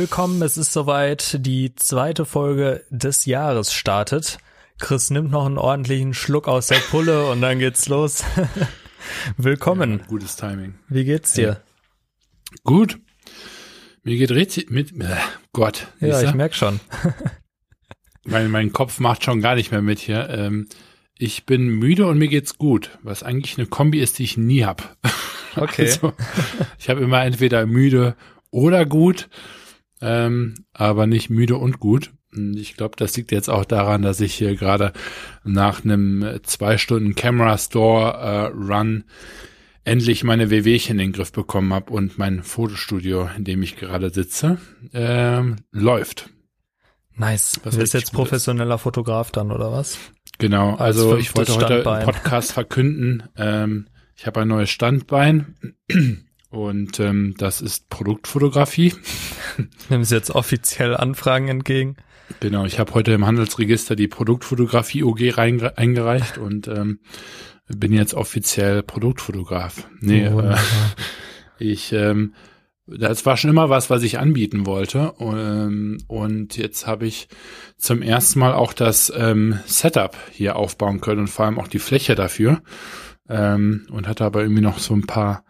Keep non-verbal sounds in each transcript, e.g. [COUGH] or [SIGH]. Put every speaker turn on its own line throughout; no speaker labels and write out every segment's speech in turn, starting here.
Willkommen, es ist soweit. Die zweite Folge des Jahres startet. Chris nimmt noch einen ordentlichen Schluck aus der Pulle und dann geht's los. [LAUGHS] Willkommen.
Ja, gutes Timing.
Wie geht's dir?
Hey. Gut. Mir geht richtig mit. Äh, Gott.
Ja, ich merk schon. [LAUGHS]
mein, mein Kopf macht schon gar nicht mehr mit hier. Ähm, ich bin müde und mir geht's gut, was eigentlich eine Kombi ist, die ich nie hab. [LAUGHS]
Okay. Also,
ich habe immer entweder müde oder gut, ähm, aber nicht müde und gut. Ich glaube, das liegt jetzt auch daran, dass ich hier gerade nach einem zwei Stunden Camera Store äh, Run endlich meine WWchen in den Griff bekommen habe und mein Fotostudio, in dem ich gerade sitze, ähm, läuft.
Nice. Du bist jetzt professioneller ist. Fotograf dann, oder was?
Genau, also ich wollte heute im Podcast verkünden, ähm, ich habe ein neues Standbein und ähm, das ist Produktfotografie. [LAUGHS]
Nimm Sie jetzt offiziell Anfragen entgegen?
Genau, ich habe heute im Handelsregister die Produktfotografie OG eingereicht und ähm, bin jetzt offiziell Produktfotograf. Nee, oh, äh, ich ähm, das war schon immer was, was ich anbieten wollte. Ähm, und jetzt habe ich zum ersten Mal auch das ähm, Setup hier aufbauen können und vor allem auch die Fläche dafür. Ähm, und hatte aber irgendwie noch so ein paar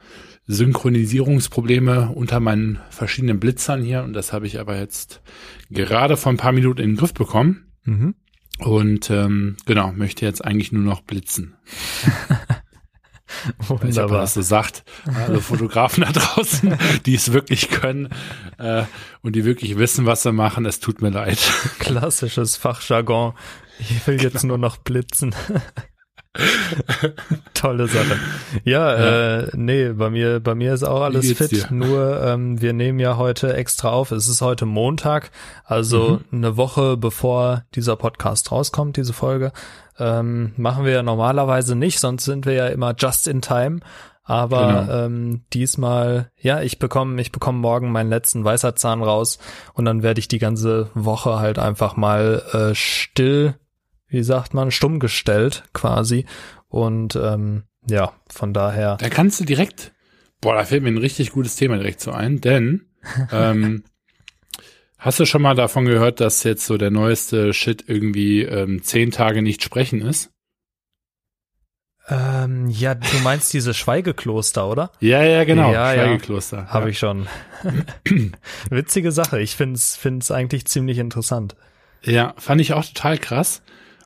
Synchronisierungsprobleme unter meinen verschiedenen Blitzern hier. Und das habe ich aber jetzt gerade vor ein paar Minuten in den Griff bekommen. Mhm. Und ähm, genau, möchte jetzt eigentlich nur noch blitzen. Wunderbar. [LAUGHS] Weiß nicht, das so sagt. Alle Fotografen da draußen, [LAUGHS] die es wirklich können äh, und die wirklich wissen, was sie machen, es tut mir leid.
Klassisches Fachjargon. Ich will jetzt genau. nur noch blitzen. [LAUGHS] Tolle Sache. Ja, ja, äh, nee, bei mir, bei mir ist auch alles fit. Dir? Nur ähm, wir nehmen ja heute extra auf. Es ist heute Montag, also mhm. eine Woche bevor dieser Podcast rauskommt, diese Folge. Ähm, machen wir ja normalerweise nicht, sonst sind wir ja immer just in time. Aber genau. ähm, diesmal, ja, ich bekomme, ich bekomme morgen meinen letzten Weisheitszahn raus und dann werde ich die ganze Woche halt einfach mal äh, still wie sagt man, stumm gestellt quasi. Und ähm, ja, von daher.
Da kannst du direkt, boah, da fällt mir ein richtig gutes Thema direkt so ein, denn [LAUGHS] ähm, hast du schon mal davon gehört, dass jetzt so der neueste Shit irgendwie ähm, zehn Tage nicht sprechen ist?
Ähm, ja, du meinst diese Schweigekloster, oder? [LAUGHS]
Ja, ja, genau. Ja, Schweigekloster.
Ja, Habe ich schon. [CLEARS THROAT] Witzige Sache. Ich find's, find's eigentlich ziemlich interessant.
Ja, fand ich auch total krass.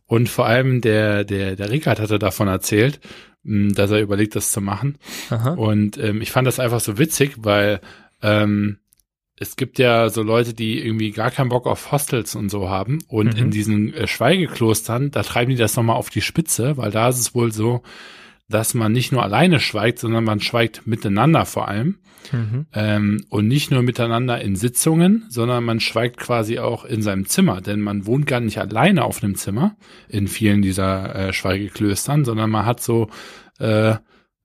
Und vor allem der, der, der Rickard hatte davon erzählt, hm, dass er überlegt, das zu machen. Aha. Und ähm, ich fand das einfach so witzig, weil ähm, es gibt ja so Leute, die irgendwie gar keinen Bock auf Hostels und so haben. Und mhm. in diesen äh, Schweigeklostern, da treiben die das nochmal auf die Spitze, weil da ist es wohl so, dass man nicht nur alleine schweigt, sondern man schweigt miteinander vor allem. Mhm. Ähm, und nicht nur miteinander in Sitzungen, sondern man schweigt quasi auch in seinem Zimmer, denn man wohnt gar nicht alleine auf einem Zimmer in vielen dieser äh, Schweigeklöstern, sondern man hat so äh,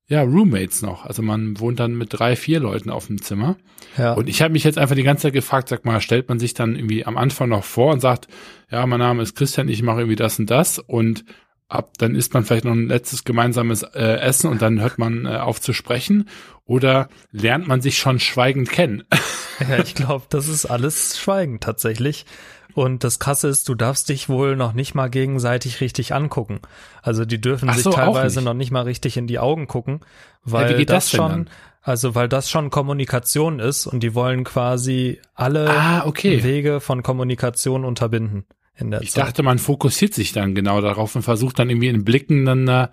ja Roommates noch. Also man wohnt dann mit drei, vier Leuten auf dem Zimmer. Ja. Und ich habe mich jetzt einfach die ganze Zeit gefragt, sag mal, stellt man sich dann irgendwie am Anfang noch vor und sagt, ja, mein Name ist Christian, ich mache irgendwie das und das und ab, dann isst man vielleicht noch ein letztes gemeinsames äh, Essen und dann hört man äh, auf zu sprechen oder lernt man sich schon schweigend kennen? [LAUGHS]
ja, ich glaube, das ist alles schweigend tatsächlich. Und das Krasse ist, du darfst dich wohl noch nicht mal gegenseitig richtig angucken. Also die dürfen so, sich teilweise nicht. noch nicht mal richtig in die Augen gucken, weil ja, das, das schon, dann? also weil das schon Kommunikation ist und die wollen quasi alle ah, okay. Wege von Kommunikation unterbinden
in der ich Zeit. dachte, man fokussiert sich dann genau darauf und versucht dann irgendwie in Blicken dann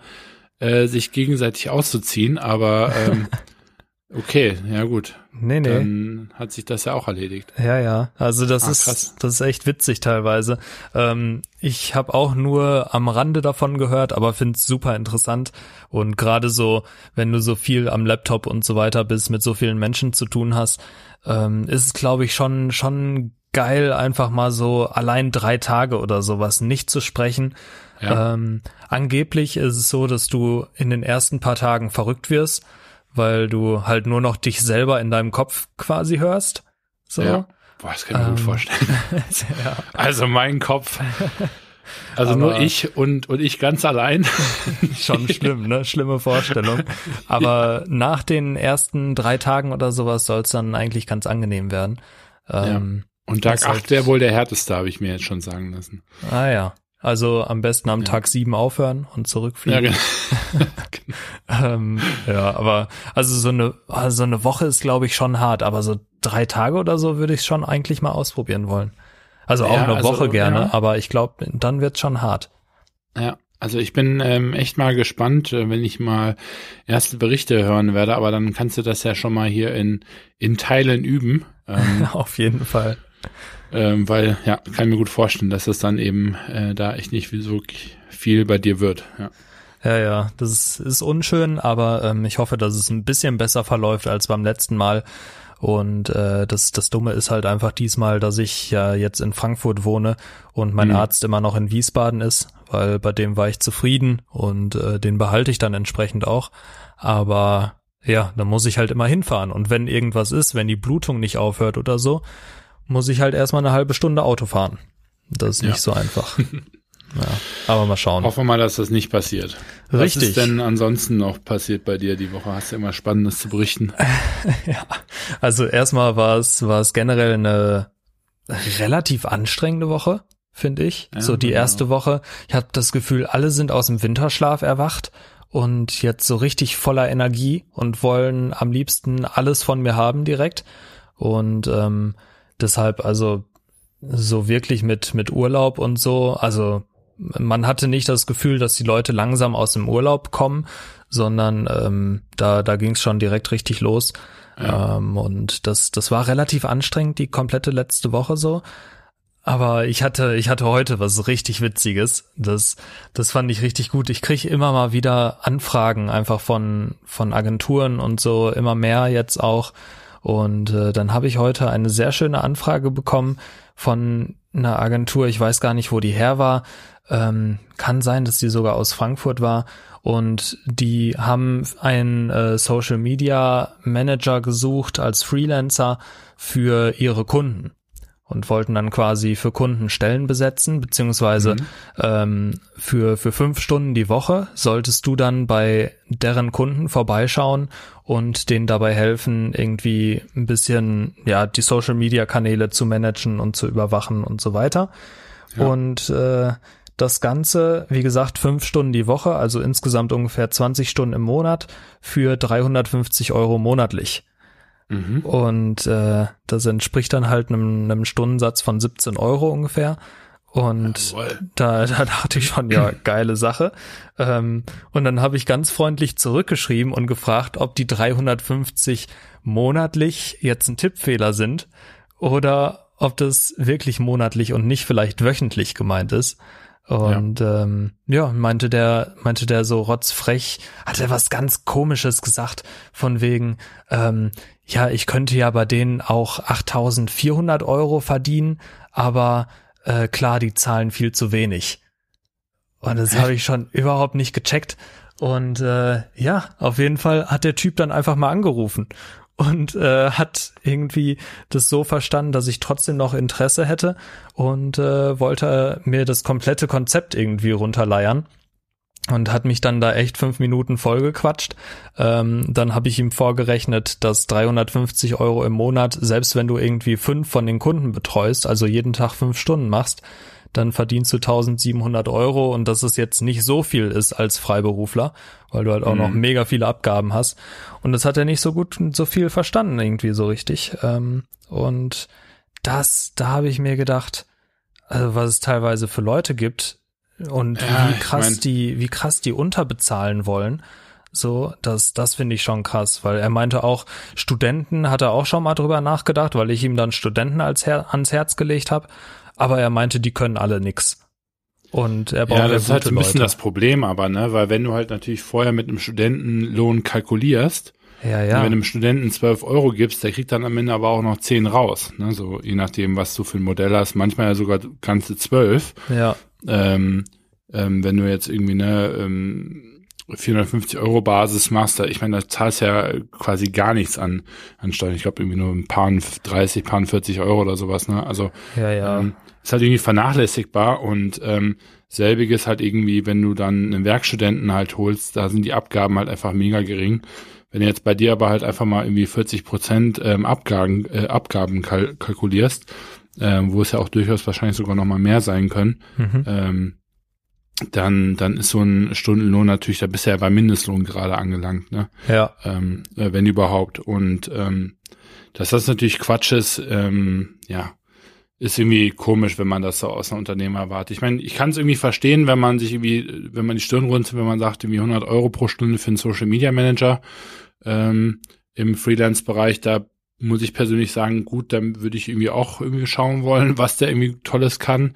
äh, sich gegenseitig auszuziehen, aber ähm, [LAUGHS] okay, ja gut.
Nee, nee.
Dann hat sich das ja auch erledigt.
Ja, ja. Also das ah, ist krass. das ist echt witzig teilweise. Ähm, ich habe auch nur am Rande davon gehört, aber finde es super interessant. Und gerade so, wenn du so viel am Laptop und so weiter bist, mit so vielen Menschen zu tun hast, ähm, ist es, glaube ich, schon schon geil, einfach mal so allein drei Tage oder sowas nicht zu sprechen. Ja. Ähm, angeblich ist es so, dass du in den ersten paar Tagen verrückt wirst, weil du halt nur noch dich selber in deinem Kopf quasi hörst. So. Ja.
Boah, das kann ich mir ähm, gut vorstellen. [LAUGHS] ja. Also mein Kopf. Also Aber nur ich und, und ich ganz allein. [LAUGHS]
Schon schlimm, ne? Schlimme Vorstellung. [LAUGHS] Aber nach den ersten drei Tagen oder sowas soll es dann eigentlich ganz angenehm werden.
Ähm, ja. Und Tag 8 halt wäre wohl der härteste, habe ich mir jetzt schon sagen lassen.
Ah ja. Also am besten am ja. Tag 7 aufhören und zurückfliegen. Ja, [LAUGHS] genau. ähm, ja, aber also so eine, also so eine Woche ist, glaube ich, schon hart, aber so drei Tage oder so würde ich schon eigentlich mal ausprobieren wollen. Also auch ja, eine also, Woche gerne, ja. aber ich glaube, dann wird's schon hart.
Ja, also ich bin ähm, echt mal gespannt, äh, wenn ich mal erste Berichte hören werde, aber dann kannst du das ja schon mal hier in, in Teilen üben.
Ähm, [LAUGHS] Auf jeden Fall.
Ähm, weil, ja, kann ich mir gut vorstellen, dass es dann eben äh, da echt nicht so viel bei dir wird. Ja.
Ja, ja, das ist, ist unschön, aber ähm, ich hoffe, dass es ein bisschen besser verläuft als beim letzten Mal. Und äh, das, das Dumme ist halt einfach diesmal, dass ich ja jetzt in Frankfurt wohne und mein mhm. Arzt immer noch in Wiesbaden ist, weil bei dem war ich zufrieden und äh, den behalte ich dann entsprechend auch. Aber ja, dann muss ich halt immer hinfahren. Und wenn irgendwas ist, wenn die Blutung nicht aufhört oder so, muss ich halt erstmal eine halbe Stunde Auto fahren. Das ist ja. nicht so einfach. [LAUGHS] Ja, aber mal schauen.
Hoffen wir mal, dass das nicht passiert. Richtig. Was ist denn ansonsten noch passiert bei dir die Woche? Hast du immer Spannendes zu berichten? [LAUGHS]
ja, also erstmal war es, war es generell eine relativ anstrengende Woche, finde ich. Ja, so die genau. erste Woche. Ich habe das Gefühl, alle sind aus dem Winterschlaf erwacht und jetzt so richtig voller Energie und wollen am liebsten alles von mir haben direkt. Und ähm, deshalb also so wirklich mit mit Urlaub und so, also man hatte nicht das Gefühl, dass die Leute langsam aus dem Urlaub kommen, sondern ähm, da, da ging es schon direkt richtig los. Ja. Ähm, und das, das war relativ anstrengend, die komplette letzte Woche so. Aber ich hatte, ich hatte heute was richtig Witziges. Das, das fand ich richtig gut. Ich kriege immer mal wieder Anfragen einfach von, von Agenturen und so, immer mehr jetzt auch. Und äh, dann habe ich heute eine sehr schöne Anfrage bekommen von einer Agentur. Ich weiß gar nicht, wo die her war. Ähm, kann sein, dass die sogar aus Frankfurt war. Und die haben einen äh, Social Media Manager gesucht als Freelancer für ihre Kunden und wollten dann quasi für Kunden Stellen besetzen, beziehungsweise mhm. ähm, für, für fünf Stunden die Woche solltest du dann bei deren Kunden vorbeischauen und denen dabei helfen, irgendwie ein bisschen, ja, die Social Media Kanäle zu managen und zu überwachen und so weiter. Ja. Und äh, das Ganze, wie gesagt, fünf Stunden die Woche, also insgesamt ungefähr 20 Stunden im Monat für 350 Euro monatlich. Mhm. Und äh, das entspricht dann halt einem, einem Stundensatz von 17 Euro ungefähr. Und da, da dachte ich schon, ja, [CLEARS THROAT] geile Sache. Ähm, und dann habe ich ganz freundlich zurückgeschrieben und gefragt, ob die 350 monatlich jetzt ein Tippfehler sind oder ob das wirklich monatlich und nicht vielleicht wöchentlich gemeint ist. Und ja. ähm, ja, meinte der, meinte der so rotzfrech, hat er was ganz komisches gesagt, von wegen, ähm, ja, ich könnte ja bei denen auch 8400 Euro verdienen, aber äh, klar, die zahlen viel zu wenig. Und das habe ich schon überhaupt nicht gecheckt. Und äh, ja, auf jeden Fall hat der Typ dann einfach mal angerufen und äh, hat irgendwie das so verstanden, dass ich trotzdem noch Interesse hätte und äh, wollte mir das komplette Konzept irgendwie runterleiern und hat mich dann da echt fünf Minuten vollgequatscht. Ähm, dann habe ich ihm vorgerechnet, dass 350 Euro im Monat, selbst wenn du irgendwie fünf von den Kunden betreust, also jeden Tag fünf Stunden machst, dann verdienst du 1700 Euro und dass es jetzt nicht so viel ist als Freiberufler, weil du halt auch mhm. noch mega viele Abgaben hast. Und das hat er nicht so gut, so viel verstanden irgendwie so richtig. Ähm, und das, da habe ich mir gedacht, also was es teilweise für Leute gibt und ja, wie krass ich mein, die, wie krass die unterbezahlen wollen. So, das, das finde ich schon krass, weil er meinte auch, Studenten hat er auch schon mal drüber nachgedacht, weil ich ihm dann Studenten als Her ans Herz gelegt habe aber er meinte, die können alle nix. Und er braucht
ja, das ist halt ein bisschen Leute. das Problem, aber ne, weil wenn du halt natürlich vorher mit einem Studentenlohn kalkulierst, ja, ja. Wenn du einem Studenten 12 Euro gibst, der kriegt dann am Ende aber auch noch 10 raus. Ne? So je nachdem, was du für ein Modell hast. Manchmal ja sogar ganze 12.
Ja.
Ähm, ähm, wenn du jetzt irgendwie ne ähm, 450 Euro Basis machst, da, ich meine, da zahlst ja quasi gar nichts an, an Steuern. Ich glaube irgendwie nur ein paar 30, paar 40 Euro oder sowas. Ne? Also
ja, ja. Ähm,
ist halt irgendwie vernachlässigbar und ähm, selbiges halt irgendwie, wenn du dann einen Werkstudenten halt holst, da sind die Abgaben halt einfach mega gering. wenn du jetzt bei dir aber halt einfach mal irgendwie 40 Prozent ähm, Abgaben, äh, Abgaben kal kalkulierst, ähm, wo es ja auch durchaus wahrscheinlich sogar noch mal mehr sein können, mhm. ähm, dann, dann ist so ein Stundenlohn natürlich, da bist du ja bei Mindestlohn gerade angelangt, ne?
Ja.
Ähm, äh, wenn überhaupt. Und ähm, dass das natürlich Quatsch ist, ähm, ja, ist irgendwie komisch, wenn man das so aus einem Unternehmer erwartet. Ich meine, ich kann es irgendwie verstehen, wenn man sich irgendwie, wenn man die Stirn runzelt, wenn man sagt, irgendwie 100 Euro pro Stunde für einen Social Media Manager ähm, im Freelance-Bereich, da muss ich persönlich sagen, gut, dann würde ich irgendwie auch irgendwie schauen wollen, was der irgendwie Tolles kann.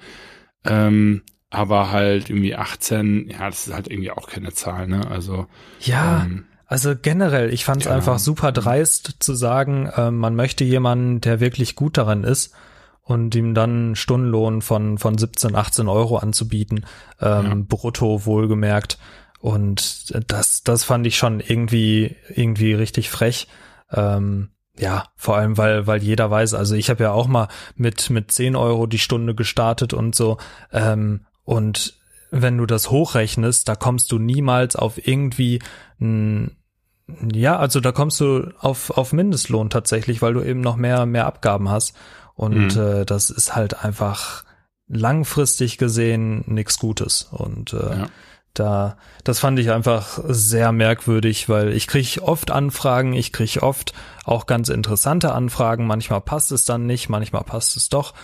Ähm, aber halt irgendwie 18, ja, das ist halt irgendwie auch keine Zahl, ne? Also
ja. Ähm, also generell, ich fand es ja. einfach super dreist zu sagen, äh, man möchte jemanden, der wirklich gut darin ist und ihm dann Stundenlohn von, von 17, 18 Euro anzubieten, ähm, ja. brutto wohlgemerkt. Und das, das fand ich schon irgendwie, irgendwie richtig frech. Ähm, ja, vor allem, weil, weil jeder weiß, also ich habe ja auch mal mit, mit 10 Euro die Stunde gestartet und so. Ähm, und wenn du das hochrechnest, da kommst du niemals auf irgendwie ein, ja, also da kommst du auf, auf Mindestlohn tatsächlich, weil du eben noch mehr, mehr Abgaben hast. Und mhm. äh, das ist halt einfach langfristig gesehen nichts Gutes. Und äh, ja. Da, das fand ich einfach sehr merkwürdig, weil ich kriege oft Anfragen, ich kriege oft auch ganz interessante Anfragen. Manchmal passt es dann nicht, manchmal passt es doch.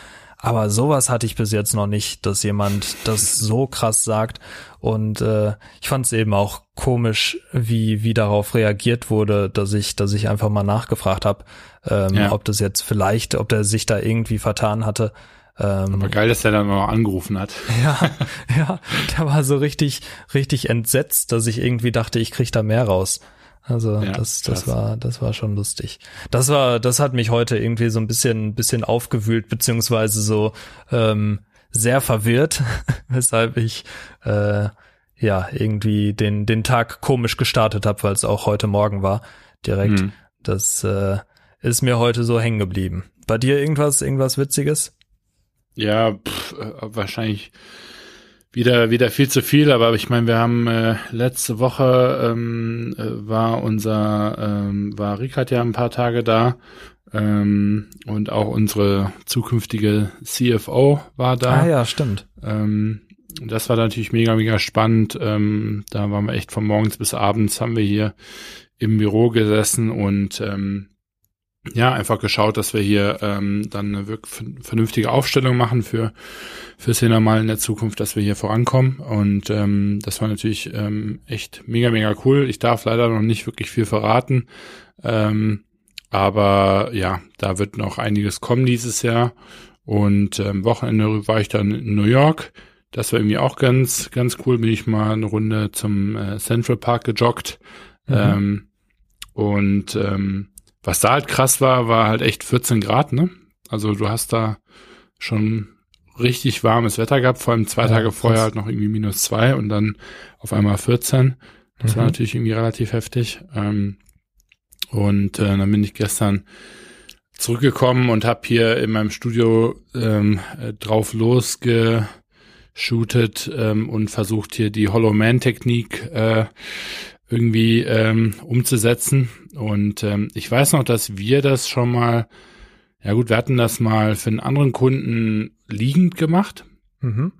Aber sowas hatte ich bis jetzt noch nicht, dass jemand das so krass sagt. Und äh, ich fand es eben auch komisch, wie wie darauf reagiert wurde, dass ich dass ich einfach mal nachgefragt habe, ähm, ja. ob das jetzt vielleicht, ob der sich da irgendwie vertan hatte.
Ähm, Aber geil, dass er dann noch angerufen hat. [LAUGHS]
Ja, ja, der war so richtig richtig entsetzt, dass ich irgendwie dachte, ich krieg da mehr raus. Also ja, das, das war, das war schon lustig. Das war, das hat mich heute irgendwie so ein bisschen, bisschen aufgewühlt, beziehungsweise so ähm, sehr verwirrt, [LAUGHS] weshalb ich äh, ja irgendwie den, den Tag komisch gestartet habe, weil es auch heute Morgen war, direkt. Mhm. Das äh, ist mir heute so hängen geblieben. Bei dir irgendwas, irgendwas Witziges?
Ja, pff, äh, wahrscheinlich wieder wieder viel zu viel, aber ich meine, wir haben äh, letzte Woche ähm, äh, war unser ähm, war Ricard ja ein paar Tage da ähm, und auch unsere zukünftige CFO war da.
Ah ja, stimmt.
Ähm, das war natürlich mega mega spannend. Ähm, da waren wir echt von morgens bis abends haben wir hier im Büro gesessen und ähm, ja, einfach geschaut, dass wir hier ähm, dann eine wirklich vernünftige Aufstellung machen für fürs Mal in der Zukunft, dass wir hier vorankommen. Und ähm, das war natürlich ähm, echt mega, mega cool. Ich darf leider noch nicht wirklich viel verraten. Ähm, aber ja, da wird noch einiges kommen dieses Jahr. Und ähm, Wochenende war ich dann in New York. Das war irgendwie auch ganz, ganz cool. Bin ich mal eine Runde zum äh, Central Park gejoggt. Mhm. Ähm, und ähm, was da halt krass war, war halt echt 14 Grad, ne? Also du hast da schon richtig warmes Wetter gehabt, vor allem zwei ja, Tage vorher halt noch irgendwie minus zwei und dann auf einmal 14. Das mhm. war natürlich irgendwie relativ heftig. Ähm, und äh, dann bin ich gestern zurückgekommen und habe hier in meinem Studio ähm, äh, drauf losgeshootet ähm, und versucht hier die Hollow Man Technik äh, irgendwie ähm, umzusetzen. Und ähm, ich weiß noch, dass wir das schon mal, ja gut, wir hatten das mal für einen anderen Kunden liegend gemacht. Mhm.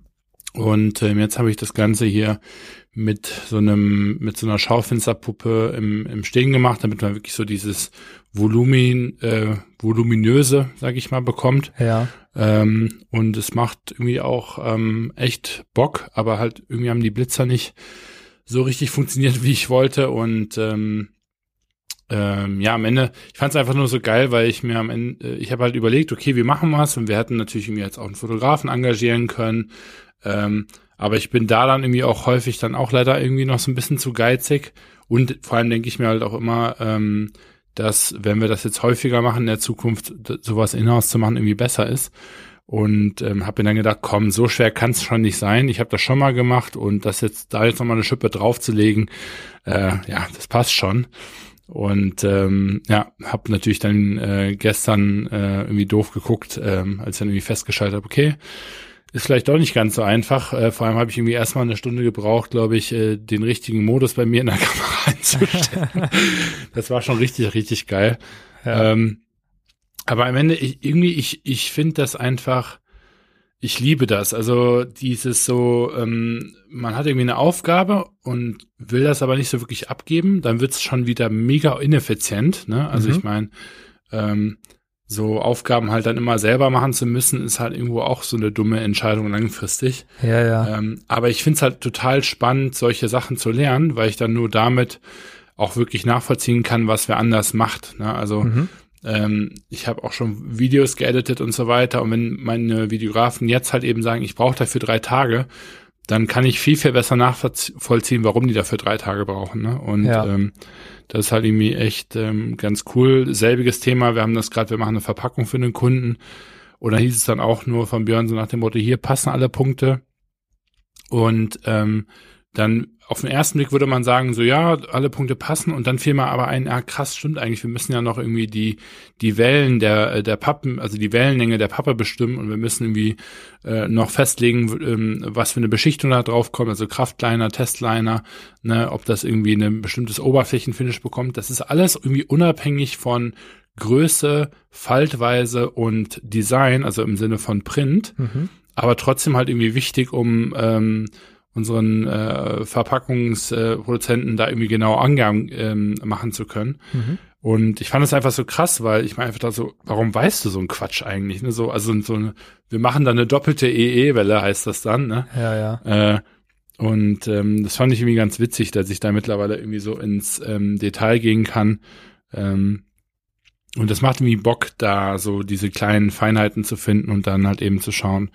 Und ähm, jetzt habe ich das Ganze hier mit so einem, mit so einer Schaufensterpuppe im, im Stehen gemacht, damit man wirklich so dieses Volumin, äh, voluminöse, sag ich mal, bekommt.
Ja.
Ähm, und es macht irgendwie auch ähm, echt Bock, aber halt irgendwie haben die Blitzer nicht so richtig funktioniert, [LAUGHS] wie ich wollte. Und ähm, ähm, ja, am Ende, ich fand es einfach nur so geil, weil ich mir am Ende, äh, ich habe halt überlegt, okay, wir machen was und wir hätten natürlich irgendwie jetzt auch einen Fotografen engagieren können. Ähm, aber ich bin da dann irgendwie auch häufig dann auch leider irgendwie noch so ein bisschen zu geizig. Und vor allem denke ich mir halt auch immer, ähm, dass wenn wir das jetzt häufiger machen in der Zukunft, sowas in-house zu machen irgendwie besser ist und ähm, habe mir dann gedacht, komm, so schwer kann es schon nicht sein. Ich habe das schon mal gemacht und das jetzt da jetzt nochmal eine Schippe draufzulegen, äh, ja, das passt schon. Und ähm, ja, habe natürlich dann äh, gestern äh, irgendwie doof geguckt, ähm, als ich dann irgendwie festgestellt habe, okay, ist vielleicht doch nicht ganz so einfach. Äh, vor allem habe ich irgendwie erstmal eine Stunde gebraucht, glaube ich, äh, den richtigen Modus bei mir in der [LAUGHS] Kamera einzustellen. [LAUGHS] das war schon richtig, richtig geil. Ja. Ähm, aber am Ende, ich, irgendwie, ich, ich finde das einfach, ich liebe das. Also dieses so, ähm, man hat irgendwie eine Aufgabe und will das aber nicht so wirklich abgeben, dann wird's schon wieder mega ineffizient. Ne? Also mhm. ich meine, ähm, so Aufgaben halt dann immer selber machen zu müssen, ist halt irgendwo auch so eine dumme Entscheidung langfristig.
Ja, ja.
Ähm, aber ich finde es halt total spannend, solche Sachen zu lernen, weil ich dann nur damit auch wirklich nachvollziehen kann, was wer anders macht. Ne? Also mhm. Ähm, ich habe auch schon Videos geeditet und so weiter. Und wenn meine Videografen jetzt halt eben sagen, ich brauche dafür drei Tage, dann kann ich viel, viel besser nachvollziehen, warum die dafür drei Tage brauchen. Ne? Und ja. ähm, das ist halt irgendwie echt ähm, ganz cool. Selbiges Thema, wir haben das gerade, wir machen eine Verpackung für einen Kunden. Und da hieß es dann auch nur von Björn so nach dem Motto, hier passen alle Punkte. Und ähm, dann auf den ersten Blick würde man sagen, so ja, alle Punkte passen und dann fiel mir aber ein, ah krass, stimmt eigentlich, wir müssen ja noch irgendwie die, die Wellen der, äh, der Pappen, also die Wellenlänge der Pappe bestimmen und wir müssen irgendwie äh, noch festlegen, ähm, was für eine Beschichtung da drauf kommt, also Kraftliner, Testliner, ne, ob das irgendwie ein bestimmtes Oberflächenfinish bekommt. Das ist alles irgendwie unabhängig von Größe, Faltweise und Design, also im Sinne von Print, mhm. aber trotzdem halt irgendwie wichtig, um ähm, unseren äh, Verpackungsproduzenten da irgendwie genau Angaben ähm, machen zu können. Mhm. Und ich fand es einfach so krass, weil ich meine einfach da so, warum weißt du so einen Quatsch eigentlich? Ne? So, also so eine, wir machen da eine doppelte EE-Welle, heißt das dann, ne?
Ja, ja.
Äh, und ähm, das fand ich irgendwie ganz witzig, dass ich da mittlerweile irgendwie so ins ähm, Detail gehen kann. Ähm, und das macht irgendwie Bock, da so diese kleinen Feinheiten zu finden und dann halt eben zu schauen,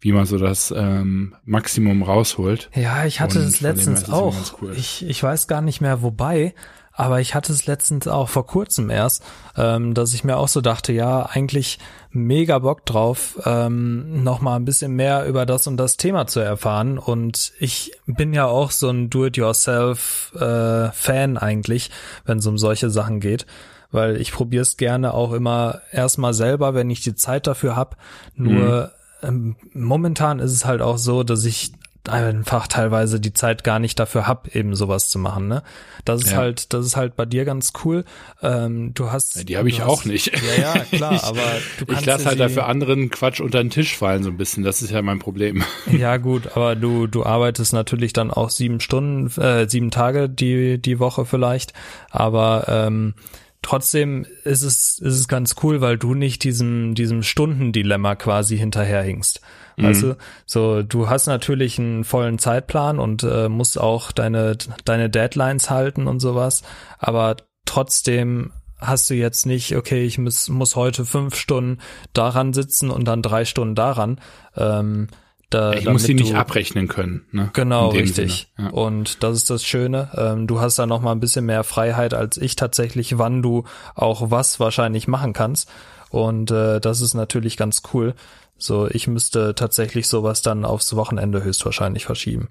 wie man so das ähm, Maximum rausholt.
Ja, ich hatte es letztens auch. Cool. Ich, ich weiß gar nicht mehr wobei, aber ich hatte es letztens auch vor kurzem erst, ähm, dass ich mir auch so dachte, ja, eigentlich mega Bock drauf, ähm, noch mal ein bisschen mehr über das und das Thema zu erfahren. Und ich bin ja auch so ein Do-it-yourself-Fan äh, eigentlich, wenn es um solche Sachen geht weil ich probiere es gerne auch immer erstmal selber, wenn ich die Zeit dafür habe. Nur mhm. ähm, momentan ist es halt auch so, dass ich einfach teilweise die Zeit gar nicht dafür hab, eben sowas zu machen. Ne? Das ist ja. halt, das ist halt bei dir ganz cool. Ähm, du hast,
ja, die habe ich
hast,
auch nicht.
Ja, ja, [LAUGHS] klar. aber
du kannst ich lasse halt dafür anderen Quatsch unter den Tisch fallen so ein bisschen. Das ist ja mein Problem. [LAUGHS]
Ja gut, aber du du arbeitest natürlich dann auch sieben Stunden, äh, sieben Tage die die Woche vielleicht. Aber ähm, trotzdem ist es, ist es ganz cool, weil du nicht diesem, diesem Stundendilemma quasi hinterherhingst. Mhm. Du, so, du hast natürlich einen vollen Zeitplan und äh, musst auch deine, deine Deadlines halten und sowas, aber trotzdem hast du jetzt nicht, okay, ich muss, muss heute fünf Stunden daran sitzen und dann drei Stunden daran. Ähm, da,
ich muss sie nicht abrechnen können. Ne?
Genau, richtig. Ja. Und das ist das Schöne. Ähm, du hast da noch mal ein bisschen mehr Freiheit als ich tatsächlich, wann du auch was wahrscheinlich machen kannst. Und äh, das ist natürlich ganz cool. So, ich müsste tatsächlich sowas dann aufs Wochenende höchstwahrscheinlich verschieben.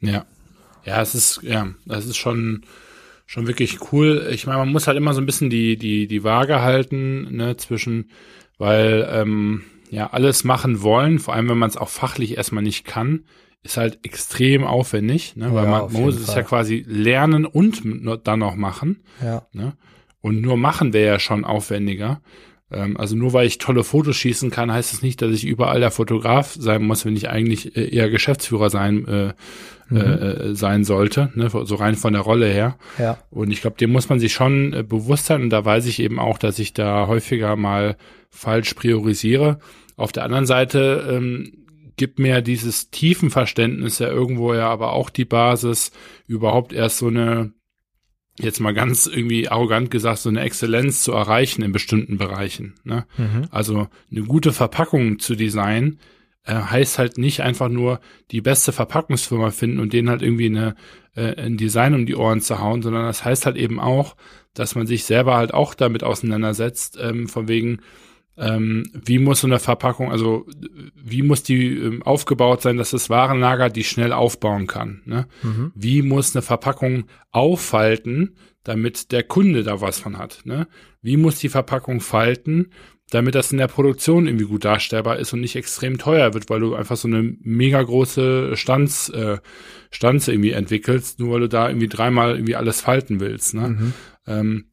Ja. Ja, es ist, ja, das ist schon, schon wirklich cool. Ich meine, man muss halt immer so ein bisschen die, die, die Waage halten, ne, zwischen, weil, ähm, ja, alles machen wollen, vor allem wenn man es auch fachlich erstmal nicht kann, ist halt extrem aufwendig, ne? weil ja, man muss es ja quasi lernen und dann noch machen.
Ja.
Ne? Und nur machen wäre ja schon aufwendiger. Ähm, also nur weil ich tolle Fotos schießen kann, heißt es das nicht, dass ich überall der Fotograf sein muss, wenn ich eigentlich äh, eher Geschäftsführer sein äh, mhm. äh, sein sollte, ne? so rein von der Rolle her.
Ja.
Und ich glaube, dem muss man sich schon äh, bewusst sein. Und da weiß ich eben auch, dass ich da häufiger mal falsch priorisiere. Auf der anderen Seite ähm, gibt mir dieses Tiefenverständnis ja irgendwo ja aber auch die Basis, überhaupt erst so eine, jetzt mal ganz irgendwie arrogant gesagt, so eine Exzellenz zu erreichen in bestimmten Bereichen. Ne? Mhm. Also eine gute Verpackung zu designen, äh, heißt halt nicht einfach nur die beste Verpackungsfirma finden und denen halt irgendwie eine, äh, ein Design um die Ohren zu hauen, sondern das heißt halt eben auch, dass man sich selber halt auch damit auseinandersetzt, ähm, von wegen, ähm, wie muss so eine Verpackung, also wie muss die ähm, aufgebaut sein, dass das Warenlager die schnell aufbauen kann? Ne? Mhm. Wie muss eine Verpackung auffalten, damit der Kunde da was von hat? Ne? Wie muss die Verpackung falten, damit das in der Produktion irgendwie gut darstellbar ist und nicht extrem teuer wird, weil du einfach so eine mega große Stanz, äh, Stanze irgendwie entwickelst, nur weil du da irgendwie dreimal irgendwie alles falten willst. Ne? Mhm. Ähm,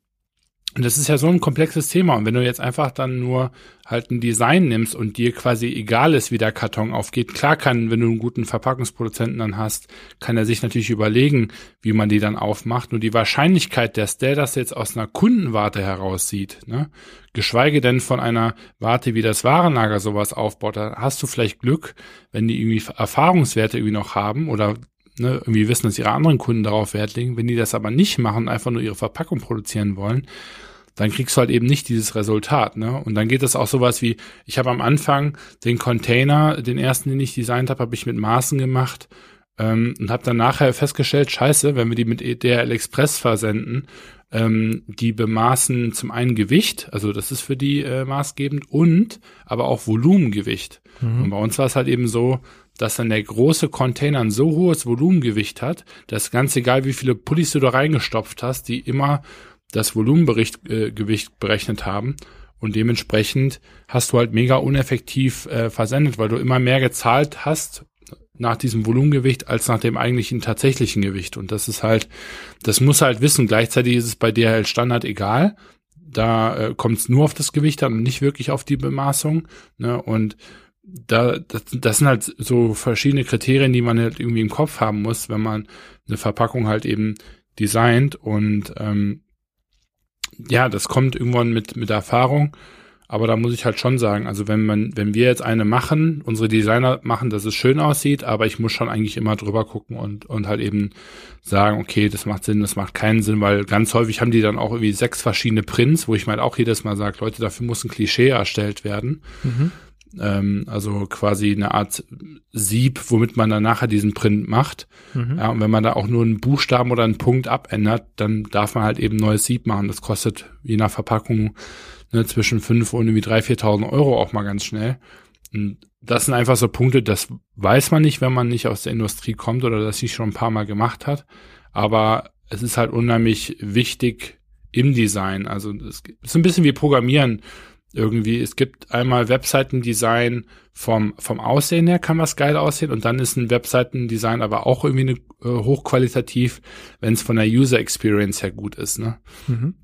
und das ist ja so ein komplexes Thema. Und wenn du jetzt einfach dann nur halt ein Design nimmst und dir quasi egal ist, wie der Karton aufgeht, klar kann, wenn du einen guten Verpackungsproduzenten dann hast, kann er sich natürlich überlegen, wie man die dann aufmacht. Nur die Wahrscheinlichkeit, dass der das jetzt aus einer Kundenwarte heraus sieht, ne, geschweige denn von einer Warte, wie das Warenlager sowas aufbaut, da hast du vielleicht Glück, wenn die irgendwie Erfahrungswerte irgendwie noch haben oder ne, irgendwie wissen, dass ihre anderen Kunden darauf Wert legen. Wenn die das aber nicht machen, einfach nur ihre Verpackung produzieren wollen, dann kriegst du halt eben nicht dieses Resultat. Ne? Und dann geht es auch sowas wie, ich habe am Anfang den Container, den ersten, den ich designt habe, habe ich mit Maßen gemacht ähm, und habe dann nachher festgestellt, scheiße, wenn wir die mit DHL Express versenden, ähm, die bemaßen zum einen Gewicht, also das ist für die äh, maßgebend, und aber auch Volumengewicht. Mhm. Und bei uns war es halt eben so, dass dann der große Container ein so hohes Volumengewicht hat, dass ganz egal, wie viele Pullis du da reingestopft hast, die immer das Volumengewicht äh, berechnet haben. Und dementsprechend hast du halt mega uneffektiv äh, versendet, weil du immer mehr gezahlt hast nach diesem Volumengewicht als nach dem eigentlichen tatsächlichen Gewicht. Und das ist halt, das muss halt wissen. Gleichzeitig ist es bei DHL Standard egal. Da äh, kommt es nur auf das Gewicht an und nicht wirklich auf die Bemaßung. Ne? Und da, das, das sind halt so verschiedene Kriterien, die man halt irgendwie im Kopf haben muss, wenn man eine Verpackung halt eben designt. Und ähm, ja, das kommt irgendwann mit, mit Erfahrung. Aber da muss ich halt schon sagen, also wenn man, wenn wir jetzt eine machen, unsere Designer machen, dass es schön aussieht, aber ich muss schon eigentlich immer drüber gucken und, und halt eben sagen, okay, das macht Sinn, das macht keinen Sinn, weil ganz häufig haben die dann auch irgendwie sechs verschiedene Prints, wo ich mal halt auch jedes Mal sage, Leute, dafür muss ein Klischee erstellt werden. Mhm. Ähm, also quasi eine Art Sieb, womit man dann nachher diesen Print macht. Mhm. Ja, und wenn man da auch nur einen Buchstaben oder einen Punkt abändert, dann darf man halt eben neues Sieb machen. Das kostet je nach Verpackung ne, zwischen fünf und irgendwie drei, 4.000 Euro auch mal ganz schnell. Und das sind einfach so Punkte, das weiß man nicht, wenn man nicht aus der Industrie kommt oder das sich schon ein paar Mal gemacht hat. Aber es ist halt unheimlich wichtig im Design. Also es ist ein bisschen wie Programmieren irgendwie, es gibt einmal Webseitendesign vom, vom Aussehen her kann was geil aussehen und dann ist ein Webseitendesign aber auch irgendwie eine, äh, hochqualitativ, wenn es von der User Experience her gut ist. Ne? Mhm.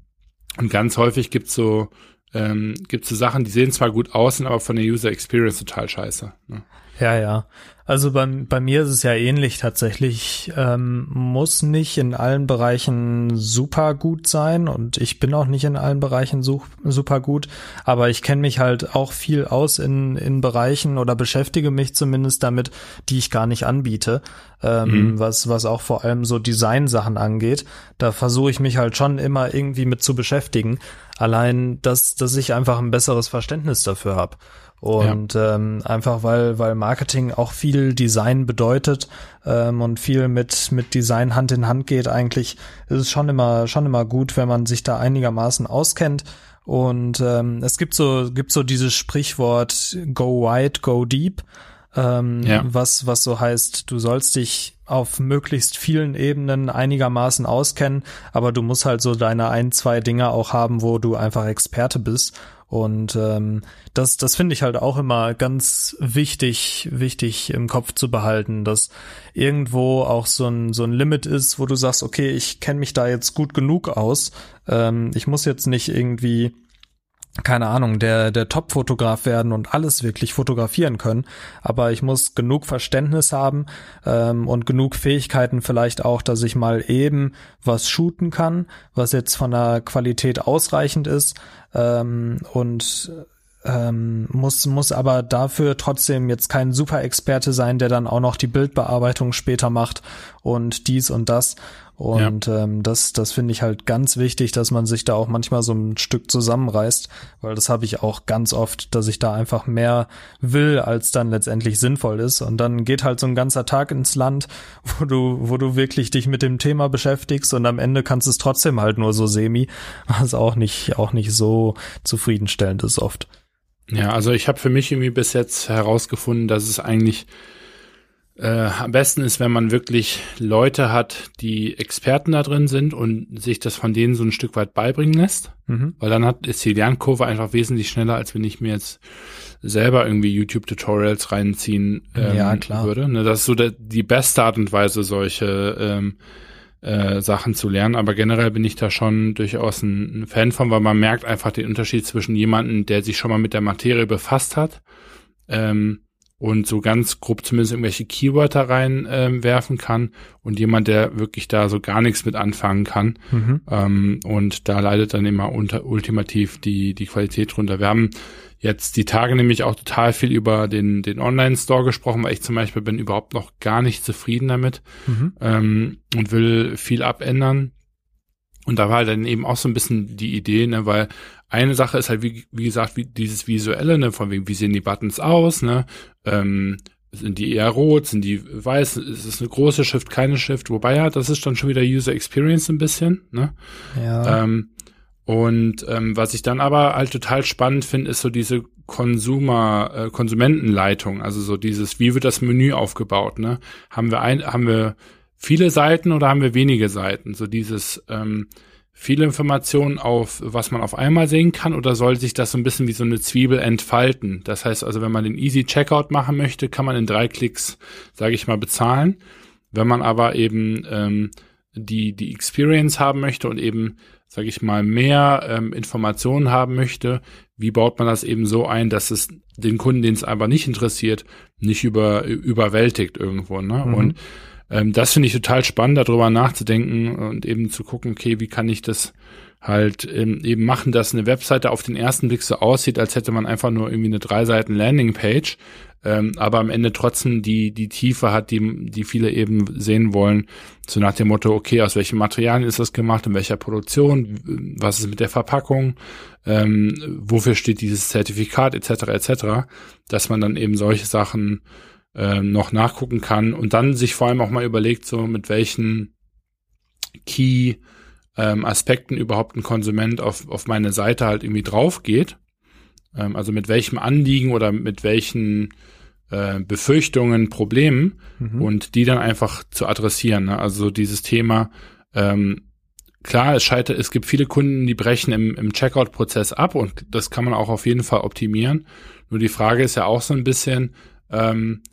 Und ganz häufig gibt's so, ähm, gibt's so Sachen, die sehen zwar gut aus, sind aber von der User Experience total scheiße. Ne?
Ja, ja. Also bei, bei mir ist es ja ähnlich tatsächlich. Ähm, muss nicht in allen Bereichen super gut sein und ich bin auch nicht in allen Bereichen such, super gut, aber ich kenne mich halt auch viel aus in, in Bereichen oder beschäftige mich zumindest damit, die ich gar nicht anbiete, ähm, mhm. was, was auch vor allem so Design-Sachen angeht. Da versuche ich mich halt schon immer irgendwie mit zu beschäftigen. Allein, dass, dass ich einfach ein besseres Verständnis dafür habe. Und ja. ähm, einfach weil, weil Marketing auch viel Design bedeutet ähm, und viel mit, mit Design Hand in Hand geht, eigentlich ist es schon immer, schon immer gut, wenn man sich da einigermaßen auskennt. Und ähm, es gibt so, gibt so dieses Sprichwort Go wide, go deep. Ähm, ja. was, was so heißt, du sollst dich auf möglichst vielen Ebenen einigermaßen auskennen, aber du musst halt so deine ein, zwei Dinge auch haben, wo du einfach Experte bist. Und ähm, das, das finde ich halt auch immer ganz wichtig, wichtig im Kopf zu behalten, dass irgendwo auch so ein, so ein Limit ist, wo du sagst, okay, ich kenne mich da jetzt gut genug aus. Ähm, ich muss jetzt nicht irgendwie keine Ahnung, der, der Top-Fotograf werden und alles wirklich fotografieren können. Aber ich muss genug Verständnis haben ähm, und genug Fähigkeiten vielleicht auch, dass ich mal eben was shooten kann, was jetzt von der Qualität ausreichend ist ähm, und ähm, muss, muss aber dafür trotzdem jetzt kein Super-Experte sein, der dann auch noch die Bildbearbeitung später macht und dies und das. Und ja. ähm, das, das finde ich halt ganz wichtig, dass man sich da auch manchmal so ein Stück zusammenreißt, weil das habe ich auch ganz oft, dass ich da einfach mehr will, als dann letztendlich sinnvoll ist. Und dann geht halt so ein ganzer Tag ins Land, [LAUGHS] wo du, wo du wirklich dich mit dem Thema beschäftigst und am Ende kannst es trotzdem halt nur so semi, was auch nicht, auch nicht so zufriedenstellend ist oft.
Ja, also ich habe für mich irgendwie bis jetzt herausgefunden, dass es eigentlich äh, am besten ist, wenn man wirklich Leute hat, die Experten da drin sind und sich das von denen so ein Stück weit beibringen lässt. Mhm. Weil dann hat, ist die Lernkurve einfach wesentlich schneller, als wenn ich mir jetzt selber irgendwie YouTube-Tutorials reinziehen ähm, ja, klar. würde. Ne, das ist so der, die beste Art und Weise, solche ähm, äh, Sachen zu lernen. Aber generell bin ich da schon durchaus ein, ein Fan von, weil man merkt einfach den Unterschied zwischen jemandem, der sich schon mal mit der Materie befasst hat, ähm, und so ganz grob zumindest irgendwelche Keywörter reinwerfen ähm, kann und jemand, der wirklich da so gar nichts mit anfangen kann. Mhm. Ähm, und da leidet dann immer unter, ultimativ die, die Qualität drunter. Wir haben jetzt die Tage nämlich auch total viel über den, den Online-Store gesprochen, weil ich zum Beispiel bin überhaupt noch gar nicht zufrieden damit mhm. ähm, und will viel abändern. Und da war dann eben auch so ein bisschen die Idee, ne, weil eine Sache ist halt, wie, wie gesagt, wie dieses Visuelle, ne, von wegen, wie sehen die Buttons aus, ne, ähm, sind die eher rot, sind die weiß, ist es eine große Schrift, keine Schrift, wobei ja, das ist dann schon wieder User Experience ein bisschen, ne. Ja. Ähm, und ähm, was ich dann aber halt total spannend finde, ist so diese Konsumer, äh, Konsumentenleitung, also so dieses, wie wird das Menü aufgebaut, ne? Haben wir ein, haben wir viele Seiten oder haben wir wenige Seiten? So dieses ähm, viele Informationen auf, was man auf einmal sehen kann, oder soll sich das so ein bisschen wie so eine Zwiebel entfalten? Das heißt also, wenn man den Easy Checkout machen möchte, kann man in drei Klicks, sage ich mal, bezahlen. Wenn man aber eben ähm, die, die Experience haben möchte und eben, sage ich mal, mehr ähm, Informationen haben möchte, wie baut man das eben so ein, dass es den Kunden, den es einfach nicht interessiert, nicht über, überwältigt irgendwo. Ne? Mhm. Und ähm, das finde ich total spannend, darüber nachzudenken und eben zu gucken, okay, wie kann ich das halt ähm, eben machen, dass eine Webseite auf den ersten Blick so aussieht, als hätte man einfach nur irgendwie eine drei Seiten Landingpage, ähm, aber am Ende trotzdem die die Tiefe hat, die die viele eben sehen wollen, so nach dem Motto, okay, aus welchen Materialien ist das gemacht, in welcher Produktion, was ist mit der Verpackung, ähm, wofür steht dieses Zertifikat etc. etc., dass man dann eben solche Sachen ähm, noch nachgucken kann und dann sich vor allem auch mal überlegt, so mit welchen Key ähm, Aspekten überhaupt ein Konsument auf, auf meine Seite halt irgendwie drauf geht. Ähm, also mit welchem Anliegen oder mit welchen äh, Befürchtungen, Problemen mhm. und die dann einfach zu adressieren. Ne? Also dieses Thema, ähm, klar, es scheitert, es gibt viele Kunden, die brechen im, im Checkout-Prozess ab und das kann man auch auf jeden Fall optimieren. Nur die Frage ist ja auch so ein bisschen, ähm,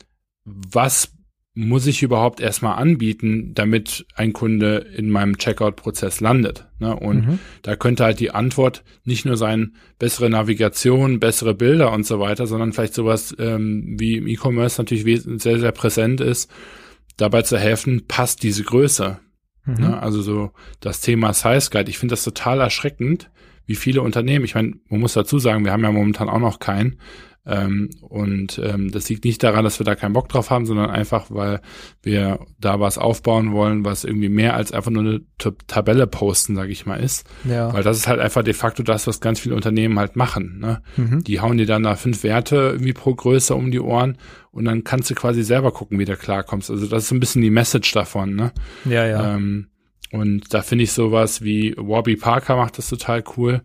was muss ich überhaupt erstmal anbieten, damit ein Kunde in meinem Checkout-Prozess landet. Ne? Und mhm. da könnte halt die Antwort nicht nur sein, bessere Navigation, bessere Bilder und so weiter, sondern vielleicht sowas ähm, wie im E-Commerce natürlich sehr, sehr präsent ist, dabei zu helfen, passt diese Größe. Mhm. Ne? Also so das Thema Size Guide. Ich finde das total erschreckend, wie viele Unternehmen, ich meine, man muss dazu sagen, wir haben ja momentan auch noch keinen, ähm, und ähm, das liegt nicht daran, dass wir da keinen Bock drauf haben, sondern einfach, weil wir da was aufbauen wollen, was irgendwie mehr als einfach nur eine Tabelle posten, sage ich mal, ist. Ja. Weil das ist halt einfach de facto das, was ganz viele Unternehmen halt machen. Ne? Mhm. Die hauen dir dann da fünf Werte irgendwie pro Größe um die Ohren und dann kannst du quasi selber gucken, wie du klarkommst. Also das ist so ein bisschen die Message davon. Ne?
Ja, ja.
Ähm, und da finde ich sowas wie Warby Parker macht das total cool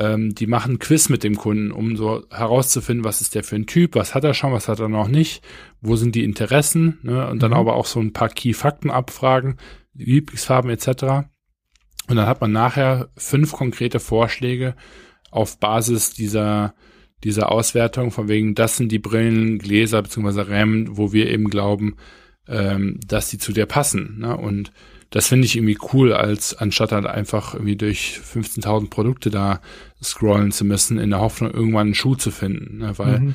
ähm, die machen Quiz mit dem Kunden, um so herauszufinden, was ist der für ein Typ, was hat er schon, was hat er noch nicht, wo sind die Interessen, ne? und dann mhm. aber auch so ein paar Key-Fakten abfragen, Lieblingsfarben etc. Und dann hat man nachher fünf konkrete Vorschläge auf Basis dieser dieser Auswertung von wegen, das sind die Brillen, Gläser bzw. Rämen, wo wir eben glauben, ähm, dass die zu dir passen. Ne? Und das finde ich irgendwie cool, als anstatt halt einfach irgendwie durch 15.000 Produkte da scrollen zu müssen, in der Hoffnung, irgendwann einen Schuh zu finden. Ne? Weil mhm.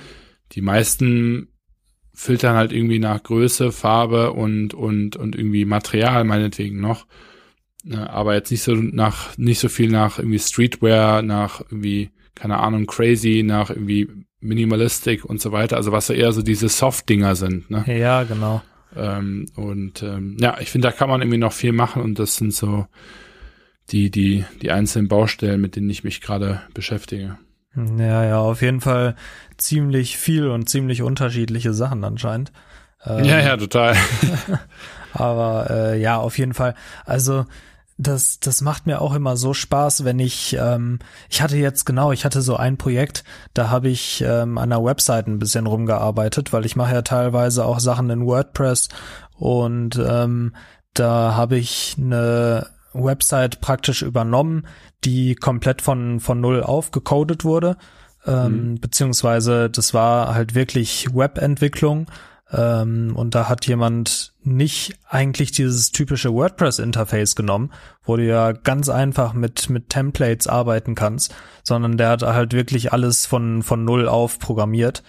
die meisten filtern halt irgendwie nach Größe, Farbe und, und, und irgendwie Material meinetwegen noch. Ne? Aber jetzt nicht so nach, nicht so viel nach irgendwie Streetwear, nach irgendwie, keine Ahnung, crazy, nach irgendwie Minimalistik und so weiter. Also was so eher so diese Soft-Dinger sind. Ne?
Ja, genau.
Ähm, und ähm, ja, ich finde, da kann man irgendwie noch viel machen und das sind so die, die, die einzelnen Baustellen, mit denen ich mich gerade beschäftige.
Ja, ja, auf jeden Fall ziemlich viel und ziemlich unterschiedliche Sachen anscheinend.
Ähm, ja, ja, total. [LAUGHS]
aber äh, ja, auf jeden Fall. Also das, das macht mir auch immer so Spaß, wenn ich, ähm, ich hatte jetzt genau, ich hatte so ein Projekt, da habe ich ähm, an der Website ein bisschen rumgearbeitet, weil ich mache ja teilweise auch Sachen in WordPress und ähm, da habe ich eine Website praktisch übernommen, die komplett von, von null auf gecodet wurde. Ähm, mhm. Beziehungsweise das war halt wirklich Webentwicklung. Ähm, und da hat jemand nicht eigentlich dieses typische WordPress-Interface genommen, wo du ja ganz einfach mit, mit Templates arbeiten kannst, sondern der hat halt wirklich alles von, von null auf programmiert.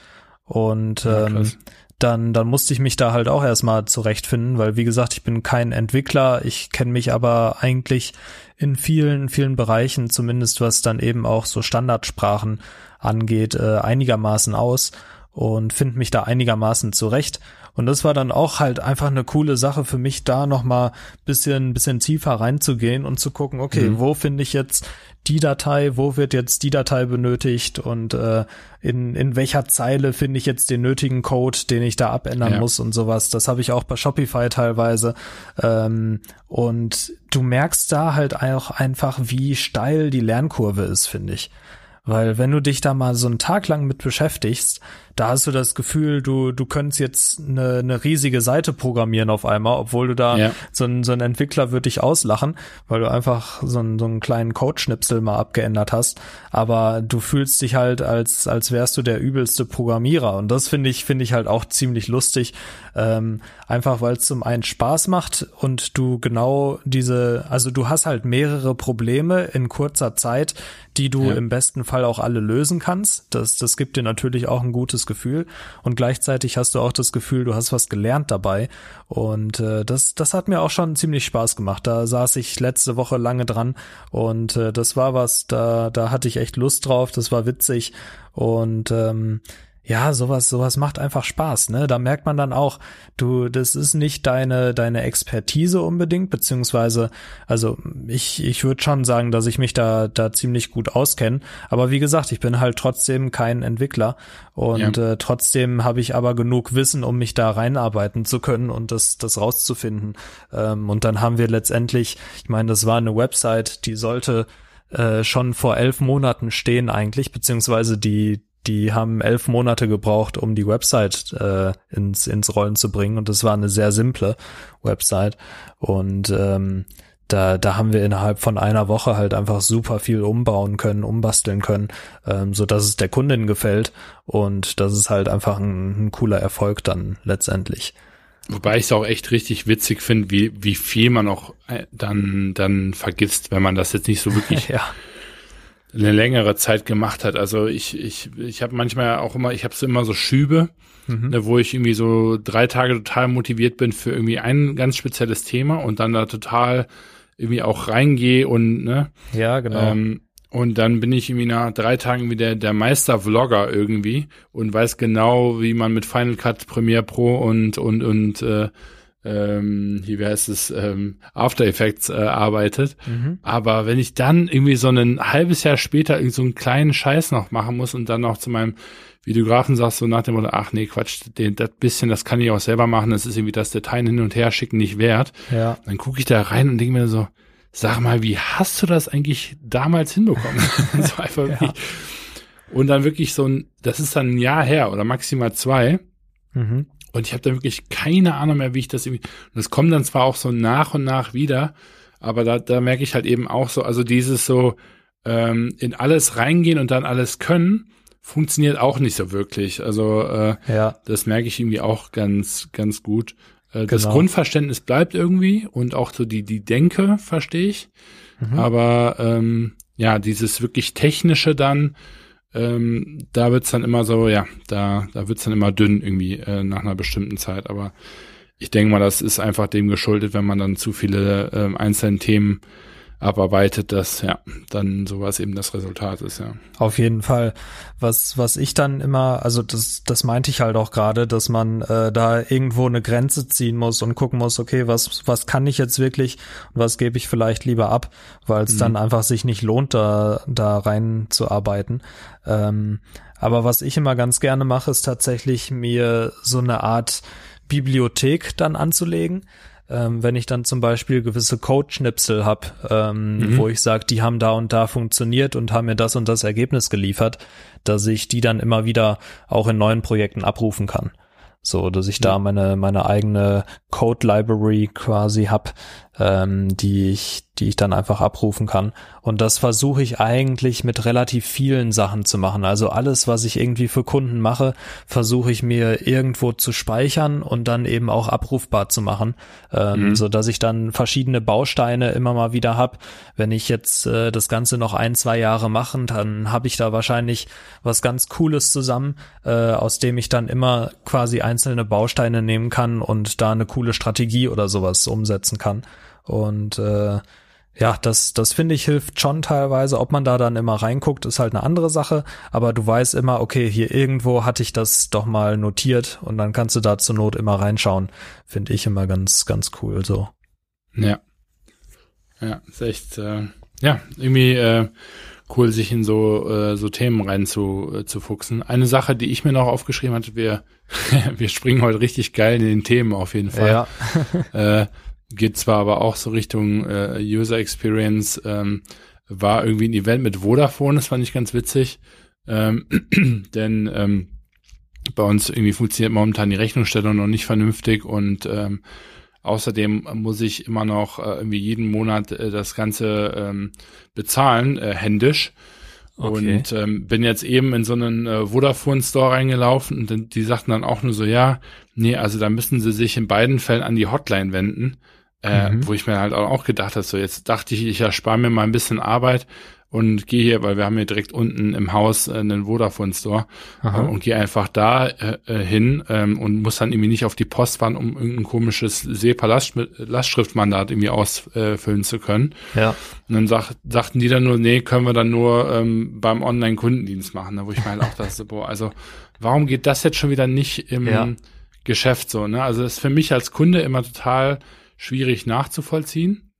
Und ja, ähm, dann, dann musste ich mich da halt auch erstmal zurechtfinden, weil wie gesagt, ich bin kein Entwickler, ich kenne mich aber eigentlich in vielen, vielen Bereichen, zumindest was dann eben auch so Standardsprachen angeht, äh, einigermaßen aus und finde mich da einigermaßen zurecht. Und das war dann auch halt einfach eine coole Sache für mich, da nochmal bisschen, bisschen tiefer reinzugehen und zu gucken, okay, mhm. wo finde ich jetzt die Datei, wo wird jetzt die Datei benötigt und äh, in, in welcher Zeile finde ich jetzt den nötigen Code, den ich da abändern ja. muss und sowas. Das habe ich auch bei Shopify teilweise. Ähm, und du merkst da halt auch einfach, wie steil die Lernkurve ist, finde ich. Weil wenn du dich da mal so einen Tag lang mit beschäftigst, da hast du das Gefühl, du, du könntest jetzt eine, eine riesige Seite programmieren auf einmal, obwohl du da ja. so, ein, so ein Entwickler wird dich auslachen, weil du einfach so, einen so einen kleinen Codeschnipsel mal abgeändert hast. Aber du fühlst dich halt, als, als wärst du der übelste Programmierer. Und das finde ich, finde ich halt auch ziemlich lustig. Ähm, einfach weil es zum einen Spaß macht und du genau diese, also du hast halt mehrere Probleme in kurzer Zeit, die du ja. im besten Fall auch alle lösen kannst. Das, das gibt dir natürlich auch ein gutes Gefühl. Und gleichzeitig hast du auch das Gefühl, du hast was gelernt dabei. Und äh, das, das hat mir auch schon ziemlich Spaß gemacht. Da saß ich letzte Woche lange dran. Und äh, das war was, da, da hatte ich echt Lust drauf, das war witzig. Und ähm, ja, sowas, sowas macht einfach Spaß, ne? Da merkt man dann auch, du, das ist nicht deine, deine Expertise unbedingt, beziehungsweise, also ich, ich würde schon sagen, dass ich mich da, da ziemlich gut auskenne. Aber wie gesagt, ich bin halt trotzdem kein Entwickler und ja. äh, trotzdem habe ich aber genug Wissen, um mich da reinarbeiten zu können und das, das rauszufinden. Ähm, und dann haben wir letztendlich, ich meine, das war eine Website, die sollte äh, schon vor elf Monaten stehen eigentlich, beziehungsweise die, die haben elf Monate gebraucht, um die Website äh, ins, ins Rollen zu bringen. Und das war eine sehr simple Website. Und ähm, da, da haben wir innerhalb von einer Woche halt einfach super viel umbauen können, umbasteln können, ähm, so dass es der Kundin gefällt. Und das ist halt einfach ein, ein cooler Erfolg dann letztendlich.
Wobei ich es auch echt richtig witzig finde, wie, wie viel man auch äh, dann, dann vergisst, wenn man das jetzt nicht so wirklich [LAUGHS] ja eine längere Zeit gemacht hat. Also ich, ich, ich habe manchmal auch immer, ich habe so immer so Schübe, mhm. ne, wo ich irgendwie so drei Tage total motiviert bin für irgendwie ein ganz spezielles Thema und dann da total irgendwie auch reingehe und ne.
Ja, genau. Ähm,
und dann bin ich irgendwie nach drei Tagen wie der, der Meister-Vlogger irgendwie und weiß genau, wie man mit Final Cut, Premiere Pro und, und, und äh, ähm, hier wie heißt es, ähm, After Effects äh, arbeitet. Mhm. Aber wenn ich dann irgendwie so ein halbes Jahr später irgendwie so einen kleinen Scheiß noch machen muss und dann noch zu meinem Videografen sagst, so nach dem Motto, ach nee, Quatsch, den, das bisschen, das kann ich auch selber machen, das ist irgendwie das Dateien hin und her schicken nicht wert.
Ja.
Dann gucke ich da rein und denke mir so, sag mal, wie hast du das eigentlich damals hinbekommen? [LAUGHS] [LAUGHS] so einfach. Ja. Und dann wirklich so ein, das ist dann ein Jahr her oder maximal zwei. Mhm. Und ich habe da wirklich keine Ahnung mehr, wie ich das irgendwie. Und das kommt dann zwar auch so nach und nach wieder, aber da, da merke ich halt eben auch so, also dieses so ähm, in alles reingehen und dann alles können, funktioniert auch nicht so wirklich. Also äh, ja. das merke ich irgendwie auch ganz, ganz gut. Äh, genau. Das Grundverständnis bleibt irgendwie und auch so die, die Denke verstehe ich. Mhm. Aber ähm, ja, dieses wirklich Technische dann, ähm, da wird's dann immer so, ja, da, da wird's dann immer dünn irgendwie äh, nach einer bestimmten Zeit. Aber ich denke mal, das ist einfach dem geschuldet, wenn man dann zu viele äh, einzelne Themen abarbeitet, dass ja dann sowas eben das Resultat ist, ja.
Auf jeden Fall. Was was ich dann immer, also das das meinte ich halt auch gerade, dass man äh, da irgendwo eine Grenze ziehen muss und gucken muss, okay, was was kann ich jetzt wirklich und was gebe ich vielleicht lieber ab, weil es mhm. dann einfach sich nicht lohnt, da da reinzuarbeiten. Ähm, aber was ich immer ganz gerne mache, ist tatsächlich mir so eine Art Bibliothek dann anzulegen ähm, wenn ich dann zum Beispiel gewisse Code-Schnipsel habe, ähm, mhm. wo ich sage, die haben da und da funktioniert und haben mir das und das Ergebnis geliefert, dass ich die dann immer wieder auch in neuen Projekten abrufen kann. So, dass ich da meine, meine eigene Code Library quasi hab, ähm, die ich, die ich dann einfach abrufen kann. Und das versuche ich eigentlich mit relativ vielen Sachen zu machen. Also alles, was ich irgendwie für Kunden mache, versuche ich mir irgendwo zu speichern und dann eben auch abrufbar zu machen, ähm, mhm. so dass ich dann verschiedene Bausteine immer mal wieder hab. Wenn ich jetzt äh, das Ganze noch ein, zwei Jahre machen, dann habe ich da wahrscheinlich was ganz Cooles zusammen, äh, aus dem ich dann immer quasi einzelne Bausteine nehmen kann und da eine coole Strategie oder sowas umsetzen kann. Und äh, ja, das, das finde ich hilft schon teilweise. Ob man da dann immer reinguckt, ist halt eine andere Sache. Aber du weißt immer, okay, hier irgendwo hatte ich das doch mal notiert und dann kannst du da zur Not immer reinschauen. Finde ich immer ganz, ganz cool so.
Ja. Ja, ist echt, äh, ja, irgendwie äh, cool, sich in so, äh, so Themen rein zu, äh, zu fuchsen. Eine Sache, die ich mir noch aufgeschrieben hatte, wir, [LAUGHS] wir springen heute richtig geil in den Themen auf jeden Fall. Ja. äh, geht zwar aber auch so Richtung äh, User Experience, ähm, war irgendwie ein Event mit Vodafone, das fand ich ganz witzig, ähm, [CLEARS THROAT] denn ähm, bei uns irgendwie funktioniert momentan die Rechnungsstellung noch nicht vernünftig und ähm, außerdem muss ich immer noch äh, irgendwie jeden Monat äh, das Ganze ähm, bezahlen, äh, händisch. Okay. Und ähm, bin jetzt eben in so einen äh, Vodafone-Store reingelaufen und die sagten dann auch nur so, ja, nee, also da müssen sie sich in beiden Fällen an die Hotline wenden. Äh, mhm. Wo ich mir halt auch gedacht habe, so jetzt dachte ich, ich erspare mir mal ein bisschen Arbeit und gehe hier, weil wir haben hier direkt unten im Haus äh, einen Vodafone Store äh, und gehe einfach da äh, äh, hin ähm, und muss dann irgendwie nicht auf die Post fahren, um irgendein komisches SEPA-Lastschriftmandat irgendwie ausfüllen zu können. Ja. Und dann sag, sagten die dann nur, nee, können wir dann nur ähm, beim Online-Kundendienst machen, ne, wo ich mir halt auch dachte, boah, also warum geht das jetzt schon wieder nicht im ja. Geschäft so, ne? Also das ist für mich als Kunde immer total schwierig nachzuvollziehen.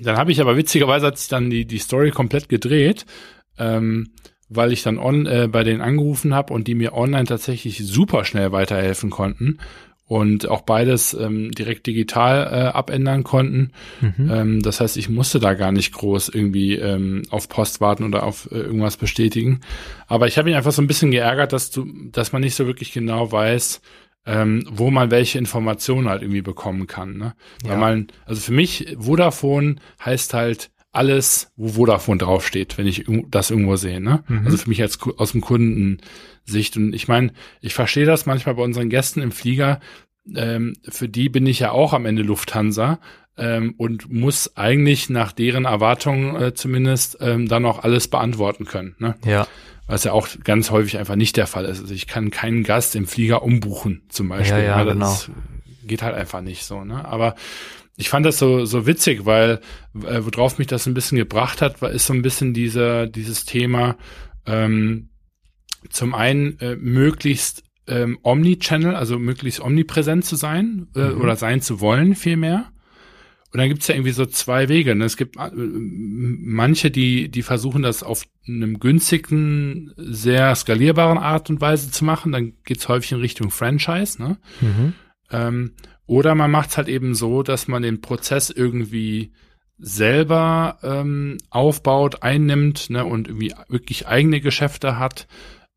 Dann habe ich aber witzigerweise hat sich dann die, die Story komplett gedreht, ähm, weil ich dann on, äh, bei denen angerufen habe und die mir online tatsächlich super schnell weiterhelfen konnten und auch beides ähm, direkt digital äh, abändern konnten. Mhm. Ähm, das heißt, ich musste da gar nicht groß irgendwie ähm, auf Post warten oder auf äh, irgendwas bestätigen. Aber ich habe mich einfach so ein bisschen geärgert, dass du, dass man nicht so wirklich genau weiß, ähm, wo man welche Informationen halt irgendwie bekommen kann. Ne? Ja. Weil man, also für mich, Vodafone heißt halt alles, wo Vodafone draufsteht, wenn ich das irgendwo sehe. Ne? Mhm. Also für mich als aus dem Kundensicht. Und ich meine, ich verstehe das manchmal bei unseren Gästen im Flieger. Ähm, für die bin ich ja auch am Ende Lufthansa ähm, und muss eigentlich nach deren Erwartungen äh, zumindest ähm, dann auch alles beantworten können. Ne?
Ja
was ja auch ganz häufig einfach nicht der Fall ist. Also ich kann keinen Gast im Flieger umbuchen, zum Beispiel.
Ja, ja, ne? genau.
geht halt einfach nicht so, ne? Aber ich fand das so, so witzig, weil, äh, worauf mich das ein bisschen gebracht hat, war, ist so ein bisschen dieser, dieses Thema, ähm, zum einen äh, möglichst ähm, Omnichannel, also möglichst omnipräsent zu sein äh, mhm. oder sein zu wollen vielmehr. Und dann gibt's ja irgendwie so zwei Wege. Ne? Es gibt äh, manche, die, die versuchen das auf einem günstigen, sehr skalierbaren Art und Weise zu machen. Dann geht's häufig in Richtung Franchise. Ne? Mhm. Ähm, oder man macht's halt eben so, dass man den Prozess irgendwie selber ähm, aufbaut, einnimmt ne, und irgendwie wirklich eigene Geschäfte hat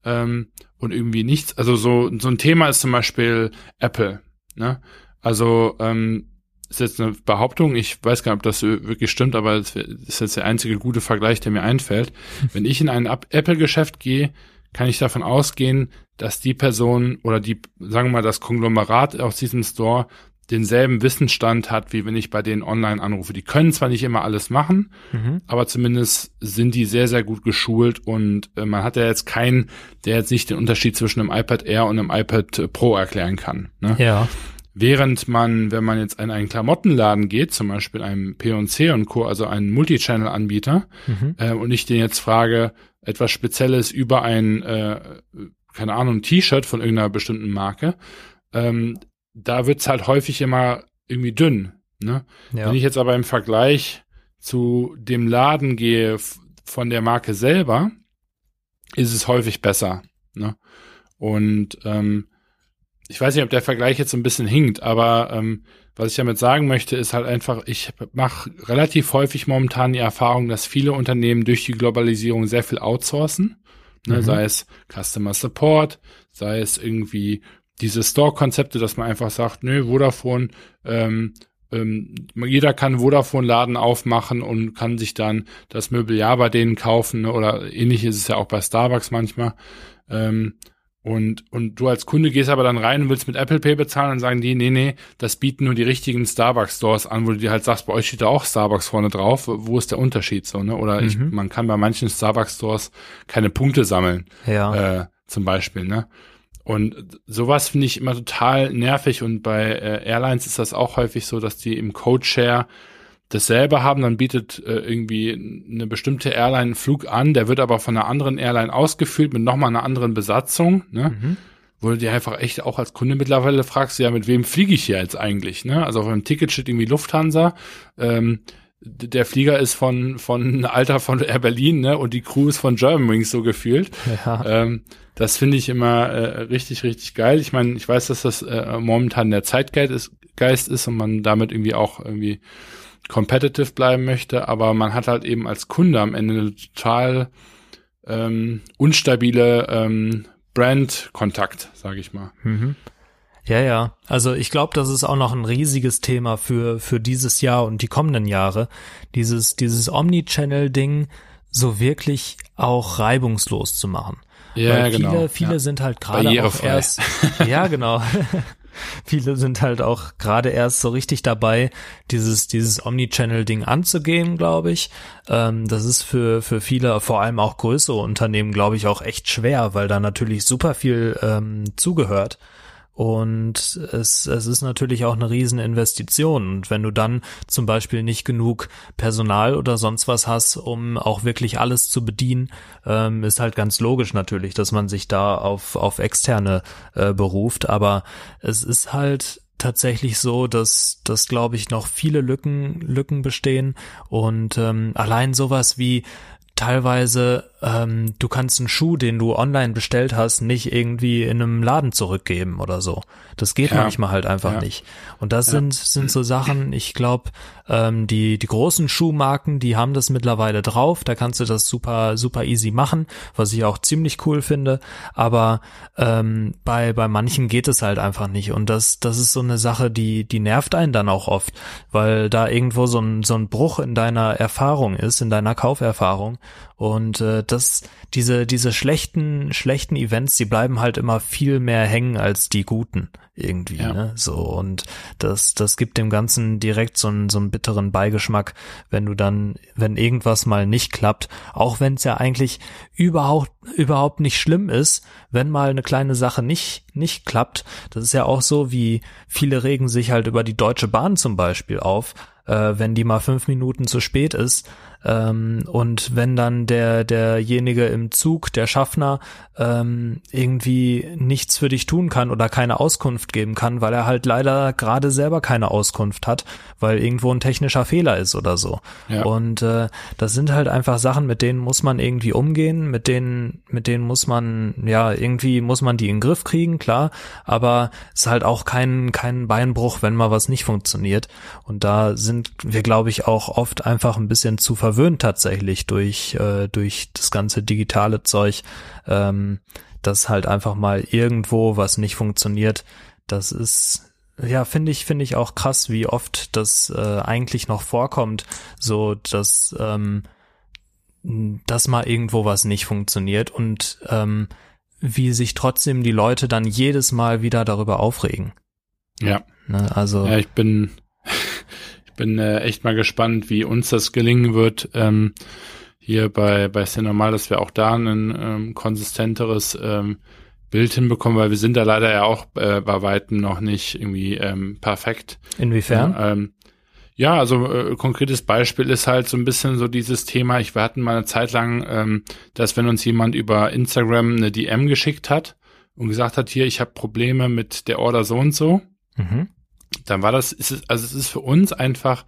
ähm, und irgendwie nichts. Also so, so ein Thema ist zum Beispiel Apple. Ne? Also ähm, ist jetzt eine Behauptung, ich weiß gar nicht, ob das wirklich stimmt, aber es ist jetzt der einzige gute Vergleich, der mir einfällt. [LAUGHS] Wenn ich in ein Apple-Geschäft gehe, kann ich davon ausgehen, dass die Person oder die, sagen wir mal, das Konglomerat aus diesem Store denselben Wissensstand hat, wie wenn ich bei denen online anrufe. Die können zwar nicht immer alles machen, mhm. aber zumindest sind die sehr, sehr gut geschult und äh, man hat ja jetzt keinen, der jetzt nicht den Unterschied zwischen einem iPad Air und einem iPad Pro erklären kann. Ne?
Ja.
Während man, wenn man jetzt in einen Klamottenladen geht, zum Beispiel einem P&C und Co., also einen Multichannel-Anbieter, mhm. äh, und ich den jetzt frage, etwas Spezielles über ein, äh, keine Ahnung, T-Shirt von irgendeiner bestimmten Marke, ähm, da wird's halt häufig immer irgendwie dünn. Ne? Ja. Wenn ich jetzt aber im Vergleich zu dem Laden gehe von der Marke selber, ist es häufig besser. Ne? Und ähm, ich weiß nicht, ob der Vergleich jetzt so ein bisschen hinkt, aber ähm, was ich damit sagen möchte, ist halt einfach, ich mache relativ häufig momentan die Erfahrung, dass viele Unternehmen durch die Globalisierung sehr viel outsourcen. Ne, mhm. Sei es Customer Support, sei es irgendwie diese Store-Konzepte, dass man einfach sagt, nö, Vodafone, ähm, ähm, jeder kann Vodafone-Laden aufmachen und kann sich dann das Möbeljahr bei denen kaufen ne? oder ähnlich ist es ja auch bei Starbucks manchmal. Ähm, und, und du als Kunde gehst aber dann rein und willst mit Apple Pay bezahlen und sagen die, nee, nee, das bieten nur die richtigen Starbucks Stores an, wo du dir halt sagst, bei euch steht da auch Starbucks vorne drauf, wo ist der Unterschied so, ne? Oder mhm. ich, man kann bei manchen Starbucks Stores keine Punkte sammeln. Ja. Äh, zum Beispiel, ne? Und sowas finde ich immer total nervig und bei äh, Airlines ist das auch häufig so, dass die im Codeshare dasselbe haben, dann bietet äh, irgendwie eine bestimmte Airline einen Flug an, der wird aber von einer anderen Airline ausgeführt mit nochmal einer anderen Besatzung, ne? Mhm. Wo du dir einfach echt auch als Kunde mittlerweile fragst, ja, mit wem fliege ich hier jetzt eigentlich, ne? Also auf einem Ticket steht irgendwie Lufthansa, ähm, der Flieger ist von, von [LAUGHS] Alter von Air Berlin, ne? Und die Crew ist von Germanwings so gefühlt. Ja. Ähm, das finde ich immer äh, richtig, richtig geil. Ich meine, ich weiß, dass das äh, momentan der Zeitgeist ist, Geist ist und man damit irgendwie auch irgendwie competitive bleiben möchte, aber man hat halt eben als Kunde am Ende eine total ähm, unstabile ähm, Brand-Kontakt, sage ich mal.
Mhm. Ja, ja. Also ich glaube, das ist auch noch ein riesiges Thema für, für dieses Jahr und die kommenden Jahre. Dieses, dieses Omnichannel-Ding so wirklich auch reibungslos zu machen. Ja, Weil viele, genau. Viele ja. sind halt gerade auch erst, ja, genau. [LAUGHS] viele sind halt auch gerade erst so richtig dabei, dieses, dieses Omnichannel-Ding anzugehen, glaube ich. Ähm, das ist für, für viele, vor allem auch größere Unternehmen, glaube ich, auch echt schwer, weil da natürlich super viel ähm, zugehört. Und es, es ist natürlich auch eine Rieseninvestition. Und wenn du dann zum Beispiel nicht genug Personal oder sonst was hast, um auch wirklich alles zu bedienen, ähm, ist halt ganz logisch natürlich, dass man sich da auf, auf externe äh, beruft. Aber es ist halt tatsächlich so, dass, dass glaube ich noch viele Lücken, Lücken bestehen und ähm, allein sowas wie teilweise, ähm, du kannst einen Schuh, den du online bestellt hast, nicht irgendwie in einem Laden zurückgeben oder so. Das geht ja. manchmal halt einfach ja. nicht. Und das ja. sind, sind so Sachen, ich glaube, ähm, die, die großen Schuhmarken, die haben das mittlerweile drauf. Da kannst du das super, super easy machen, was ich auch ziemlich cool finde. Aber ähm, bei, bei manchen geht es halt einfach nicht. Und das, das ist so eine Sache, die, die nervt einen dann auch oft, weil da irgendwo so ein, so ein Bruch in deiner Erfahrung ist, in deiner Kauferfahrung. Und äh, das, diese, diese schlechten, schlechten Events, die bleiben halt immer viel mehr hängen als die guten irgendwie, ja. ne? So, und das, das gibt dem Ganzen direkt so einen, so einen bitteren Beigeschmack, wenn du dann, wenn irgendwas mal nicht klappt, auch wenn es ja eigentlich überhaupt, überhaupt nicht schlimm ist, wenn mal eine kleine Sache nicht, nicht klappt. Das ist ja auch so, wie viele regen sich halt über die Deutsche Bahn zum Beispiel auf, äh, wenn die mal fünf Minuten zu spät ist, ähm, und wenn dann der, derjenige im Zug, der Schaffner, ähm, irgendwie nichts für dich tun kann oder keine Auskunft geben kann, weil er halt leider gerade selber keine Auskunft hat, weil irgendwo ein technischer Fehler ist oder so. Ja. Und äh, das sind halt einfach Sachen, mit denen muss man irgendwie umgehen, mit denen, mit denen muss man, ja, irgendwie muss man die in den Griff kriegen, klar, aber es ist halt auch kein, kein Beinbruch, wenn mal was nicht funktioniert. Und da sind wir, glaube ich, auch oft einfach ein bisschen zu verwirrt verwöhnt tatsächlich durch, äh, durch das ganze digitale Zeug, ähm, dass halt einfach mal irgendwo was nicht funktioniert. Das ist, ja, finde ich, finde ich auch krass, wie oft das äh, eigentlich noch vorkommt, so dass, ähm, dass mal irgendwo was nicht funktioniert und ähm, wie sich trotzdem die Leute dann jedes Mal wieder darüber aufregen.
Ja. Ne, also. Ja, ich bin, bin äh, echt mal gespannt, wie uns das gelingen wird. Ähm, hier bei, bei Normal, dass wir auch da ein ähm, konsistenteres ähm, Bild hinbekommen, weil wir sind da leider ja auch äh, bei weitem noch nicht irgendwie ähm, perfekt.
Inwiefern?
Ja, ähm, ja, also äh, konkretes Beispiel ist halt so ein bisschen so dieses Thema, ich, wir hatten mal eine Zeit lang, ähm, dass wenn uns jemand über Instagram eine DM geschickt hat und gesagt hat, hier, ich habe Probleme mit der Order so und so, mhm dann war das, ist es, also es ist für uns einfach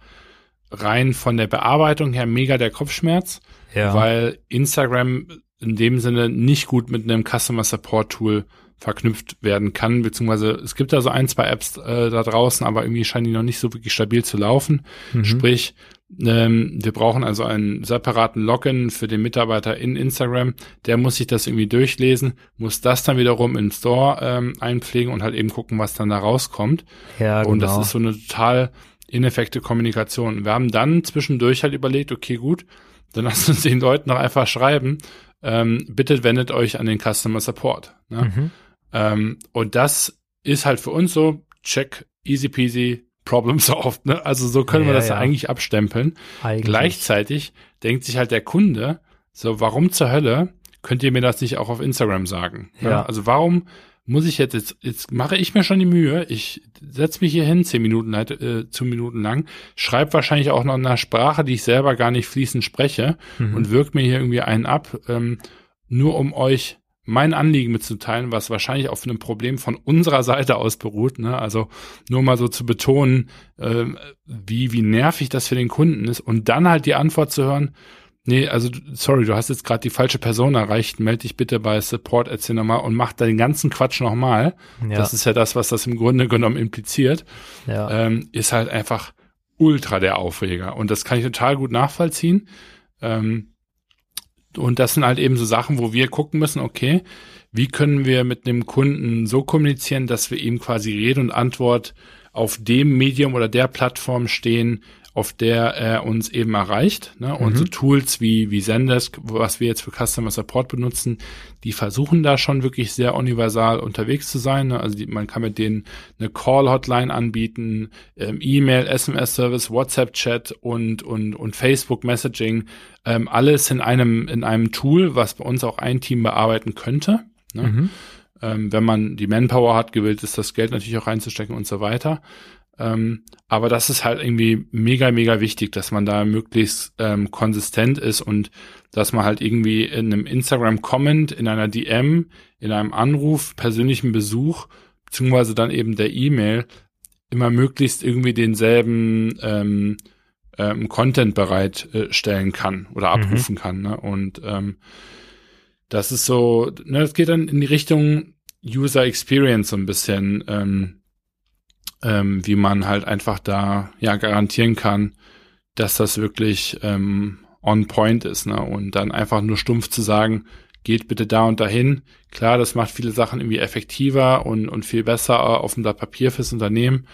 rein von der Bearbeitung her mega der Kopfschmerz, ja. weil Instagram in dem Sinne nicht gut mit einem Customer Support Tool verknüpft werden kann, beziehungsweise es gibt da so ein, zwei Apps äh, da draußen, aber irgendwie scheinen die noch nicht so wirklich stabil zu laufen. Mhm. Sprich, ähm, wir brauchen also einen separaten Login für den Mitarbeiter in Instagram. Der muss sich das irgendwie durchlesen, muss das dann wiederum im Store ähm, einpflegen und halt eben gucken, was dann da rauskommt. Ja, genau. Und das genau. ist so eine total ineffekte Kommunikation. Wir haben dann zwischendurch halt überlegt, okay, gut, dann [LAUGHS] lass uns den Leuten noch einfach schreiben, ähm, bitte wendet euch an den Customer Support. Ne? Mhm. Ähm, und das ist halt für uns so, check, easy peasy, Problem solved. Ne? Also so können ja, wir das ja. eigentlich abstempeln. Eigentlich. Gleichzeitig denkt sich halt der Kunde, so warum zur Hölle könnt ihr mir das nicht auch auf Instagram sagen? Ne? Ja. Also warum muss ich jetzt, jetzt, jetzt mache ich mir schon die Mühe, ich setze mich hier hin, zehn Minuten, äh, zehn Minuten lang, schreibe wahrscheinlich auch noch in einer Sprache, die ich selber gar nicht fließend spreche mhm. und wirke mir hier irgendwie einen ab, ähm, nur um euch mein Anliegen mitzuteilen, was wahrscheinlich auf einem Problem von unserer Seite aus beruht. Ne? Also nur mal so zu betonen, äh, wie, wie nervig das für den Kunden ist und dann halt die Antwort zu hören, nee, also sorry, du hast jetzt gerade die falsche Person erreicht, melde dich bitte bei Support erzähl nochmal und mach den ganzen Quatsch nochmal. Ja. Das ist ja das, was das im Grunde genommen impliziert. Ja. Ähm, ist halt einfach ultra der Aufreger. Und das kann ich total gut nachvollziehen. Ähm, und das sind halt eben so Sachen, wo wir gucken müssen, okay, wie können wir mit einem Kunden so kommunizieren, dass wir ihm quasi Rede und Antwort auf dem Medium oder der Plattform stehen, auf der er uns eben erreicht. Ne? Und mhm. so Tools wie, wie Zendesk, was wir jetzt für Customer Support benutzen, die versuchen da schon wirklich sehr universal unterwegs zu sein. Ne? Also die, man kann mit denen eine Call-Hotline anbieten, ähm, E-Mail, SMS-Service, WhatsApp-Chat und, und, und Facebook-Messaging. Ähm, alles in einem, in einem Tool, was bei uns auch ein Team bearbeiten könnte. Ne? Mhm. Ähm, wenn man die Manpower hat, gewillt ist, das Geld natürlich auch reinzustecken und so weiter. Ähm, aber das ist halt irgendwie mega, mega wichtig, dass man da möglichst ähm, konsistent ist und dass man halt irgendwie in einem Instagram-Comment, in einer DM, in einem Anruf, persönlichen Besuch, beziehungsweise dann eben der E-Mail immer möglichst irgendwie denselben ähm, ähm, Content bereitstellen kann oder mhm. abrufen mhm. kann. Ne? Und ähm, das ist so, ne, das geht dann in die Richtung User Experience so ein bisschen. Ähm, ähm, wie man halt einfach da ja garantieren kann, dass das wirklich ähm, on point ist, ne? Und dann einfach nur stumpf zu sagen, geht bitte da und dahin. Klar, das macht viele Sachen irgendwie effektiver und, und viel besser auf dem Papier fürs Unternehmen.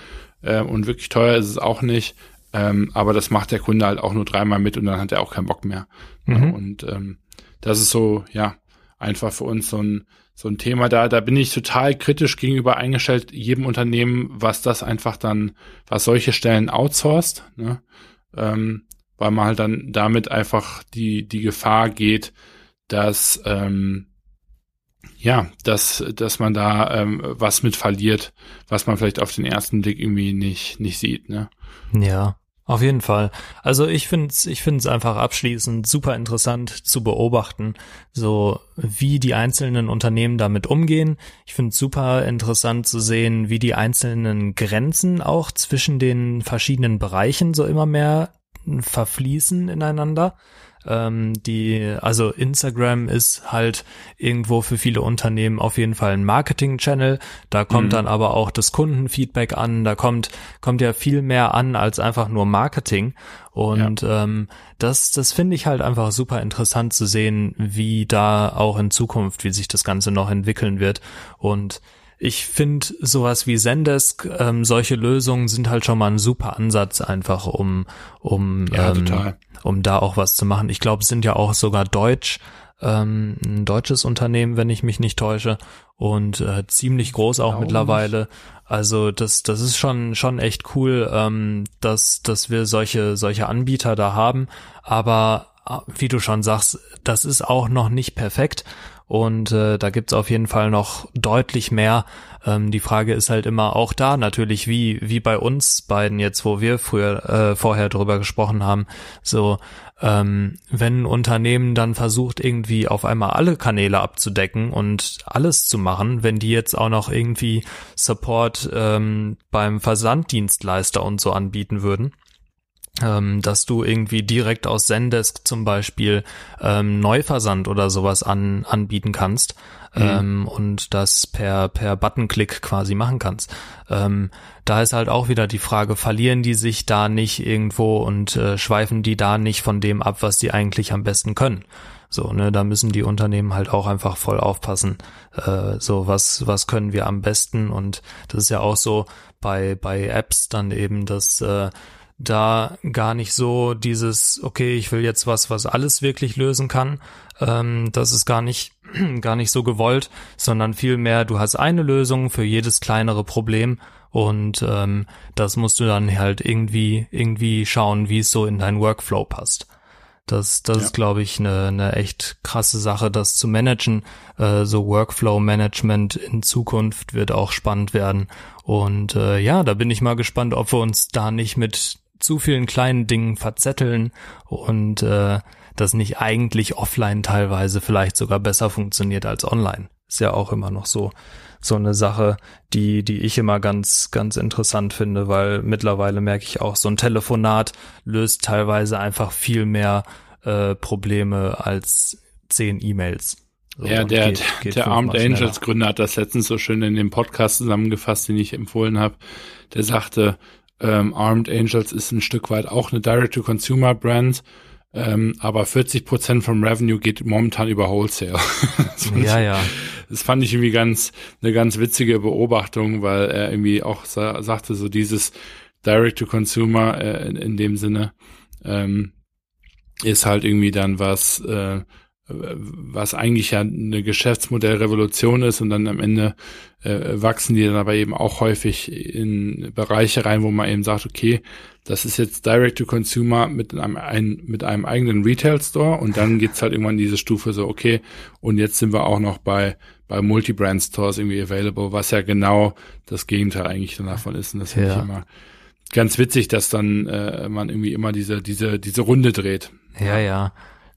Ähm, und wirklich teuer ist es auch nicht. Ähm, aber das macht der Kunde halt auch nur dreimal mit und dann hat er auch keinen Bock mehr. Mhm. Und ähm, das ist so, ja, einfach für uns so ein, so ein Thema da. Da bin ich total kritisch gegenüber eingestellt, jedem Unternehmen, was das einfach dann, was solche Stellen outsourced, ne? ähm, weil man halt dann damit einfach die, die Gefahr geht, dass, ähm, ja, dass, dass man da ähm, was mit verliert, was man vielleicht auf den ersten Blick irgendwie nicht, nicht sieht, ne?
Ja. Auf jeden Fall. Also ich finde es ich find's einfach abschließend super interessant zu beobachten, so wie die einzelnen Unternehmen damit umgehen. Ich finde es super interessant zu sehen, wie die einzelnen Grenzen auch zwischen den verschiedenen Bereichen so immer mehr verfließen ineinander. Ähm, die, also Instagram ist halt irgendwo für viele Unternehmen auf jeden Fall ein Marketing-Channel. Da kommt mhm. dann aber auch das Kundenfeedback an. Da kommt, kommt ja viel mehr an als einfach nur Marketing. Und ja. ähm, das, das finde ich halt einfach super interessant zu sehen, wie da auch in Zukunft, wie sich das Ganze noch entwickeln wird. Und ich finde sowas wie Zendesk, ähm, solche Lösungen sind halt schon mal ein super Ansatz einfach, um, um, ja, ähm, um da auch was zu machen. Ich glaube, es sind ja auch sogar Deutsch, ähm, ein deutsches Unternehmen, wenn ich mich nicht täusche, und äh, ziemlich groß auch mittlerweile. Also das, das ist schon schon echt cool, ähm, dass dass wir solche solche Anbieter da haben. Aber äh, wie du schon sagst, das ist auch noch nicht perfekt und äh, da gibt's auf jeden Fall noch deutlich mehr. Ähm, die Frage ist halt immer auch da natürlich, wie, wie bei uns beiden jetzt, wo wir früher äh, vorher drüber gesprochen haben, so ähm, wenn ein Unternehmen dann versucht, irgendwie auf einmal alle Kanäle abzudecken und alles zu machen, wenn die jetzt auch noch irgendwie Support ähm, beim Versanddienstleister und so anbieten würden, ähm, dass du irgendwie direkt aus Zendesk zum Beispiel ähm, Neuversand oder sowas an, anbieten kannst mhm. ähm, und das per, per Buttonklick quasi machen kannst. Ähm, da ist halt auch wieder die Frage, verlieren die sich da nicht irgendwo und äh, schweifen die da nicht von dem ab, was die eigentlich am besten können? So, ne, da müssen die Unternehmen halt auch einfach voll aufpassen. Äh, so, was, was können wir am besten? Und das ist ja auch so bei, bei Apps dann eben, dass äh, da gar nicht so dieses, okay, ich will jetzt was, was alles wirklich lösen kann. Ähm, das ist gar nicht, [CLEARS THROAT] gar nicht so gewollt, sondern vielmehr, du hast eine Lösung für jedes kleinere Problem und ähm, das musst du dann halt irgendwie, irgendwie schauen, wie es so in deinen Workflow passt. Das, das ja. ist, glaube ich, eine, eine echt krasse Sache, das zu managen. Äh, so Workflow-Management in Zukunft wird auch spannend werden. Und äh, ja, da bin ich mal gespannt, ob wir uns da nicht mit zu vielen kleinen Dingen verzetteln und äh, das nicht eigentlich offline teilweise vielleicht sogar besser funktioniert als online. Ist ja auch immer noch so so eine Sache, die die ich immer ganz ganz interessant finde, weil mittlerweile merke ich auch so ein Telefonat löst teilweise einfach viel mehr äh, Probleme als zehn E-Mails.
So, ja, der, geht, geht der Armed Angels Gründer hat das letztens so schön in dem Podcast zusammengefasst, den ich empfohlen habe. Der sagte, ähm, Armed Angels ist ein Stück weit auch eine Direct-to-Consumer-Brand, ähm, aber 40 Prozent vom Revenue geht momentan über Wholesale. [LAUGHS]
ja, ja.
Das fand ich irgendwie ganz, eine ganz witzige Beobachtung, weil er irgendwie auch sa sagte, so dieses Direct-to-Consumer äh, in, in, dem Sinne ähm, ist halt irgendwie dann was, äh, was eigentlich ja eine Geschäftsmodellrevolution ist und dann am Ende äh, wachsen die dann aber eben auch häufig in Bereiche rein, wo man eben sagt, okay, das ist jetzt Direct to Consumer mit einem, ein, mit einem eigenen Retail Store und dann geht's halt irgendwann diese Stufe so, okay, und jetzt sind wir auch noch bei, bei Multi-Brand Stores irgendwie available, was ja genau das Gegenteil eigentlich davon ist. Und das finde ja. ich immer ganz witzig, dass dann äh, man irgendwie immer diese, diese, diese Runde dreht.
Ja, ja.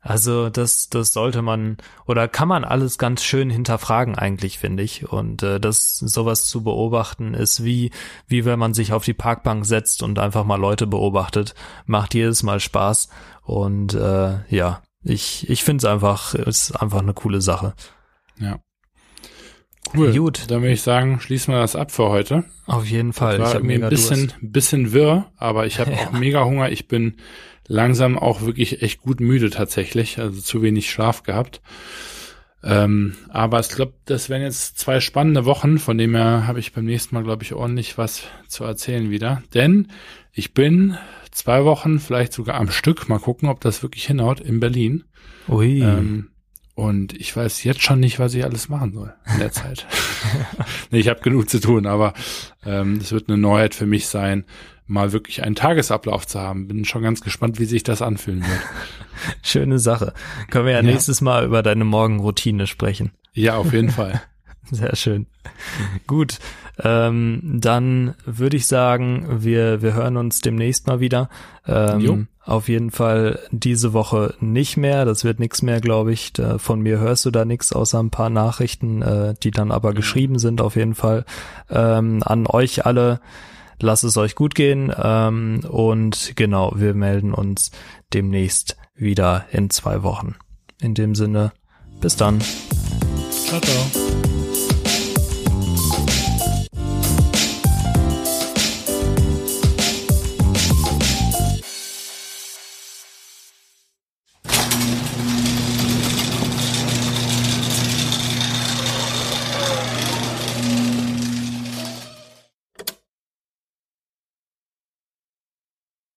Also das, das sollte man oder kann man alles ganz schön hinterfragen eigentlich, finde ich. Und äh, das sowas zu beobachten ist wie, wie wenn man sich auf die Parkbank setzt und einfach mal Leute beobachtet. Macht jedes Mal Spaß. Und äh, ja, ich, ich finde es einfach, ist einfach eine coole Sache.
Ja. Cool. Gut. Dann würde ich sagen, schließen wir das ab für heute.
Auf jeden Fall.
Das war ich mir ein bisschen, bisschen wirr, aber ich habe ja. [LAUGHS] auch mega Hunger. Ich bin langsam auch wirklich echt gut müde tatsächlich, also zu wenig Schlaf gehabt. Ähm, aber ich glaube, das wären jetzt zwei spannende Wochen, von dem her habe ich beim nächsten Mal, glaube ich, ordentlich was zu erzählen wieder. Denn ich bin zwei Wochen, vielleicht sogar am Stück, mal gucken, ob das wirklich hinhaut, in Berlin.
Ui. Ähm,
und ich weiß jetzt schon nicht, was ich alles machen soll in der Zeit. [LAUGHS] nee, ich habe genug zu tun, aber ähm, das wird eine Neuheit für mich sein, mal wirklich einen Tagesablauf zu haben. Bin schon ganz gespannt, wie sich das anfühlen wird. [LAUGHS]
Schöne Sache. Können wir ja, ja. nächstes Mal über deine Morgenroutine sprechen.
Ja, auf jeden [LAUGHS] Fall.
Sehr schön. Gut, ähm, dann würde ich sagen, wir, wir hören uns demnächst mal wieder. Ähm, auf jeden Fall diese Woche nicht mehr. Das wird nichts mehr, glaube ich. Da, von mir hörst du da nichts, außer ein paar Nachrichten, äh, die dann aber geschrieben sind, auf jeden Fall. Ähm, an euch alle, lasst es euch gut gehen. Ähm, und genau, wir melden uns demnächst wieder in zwei Wochen. In dem Sinne, bis dann. Ciao, ciao.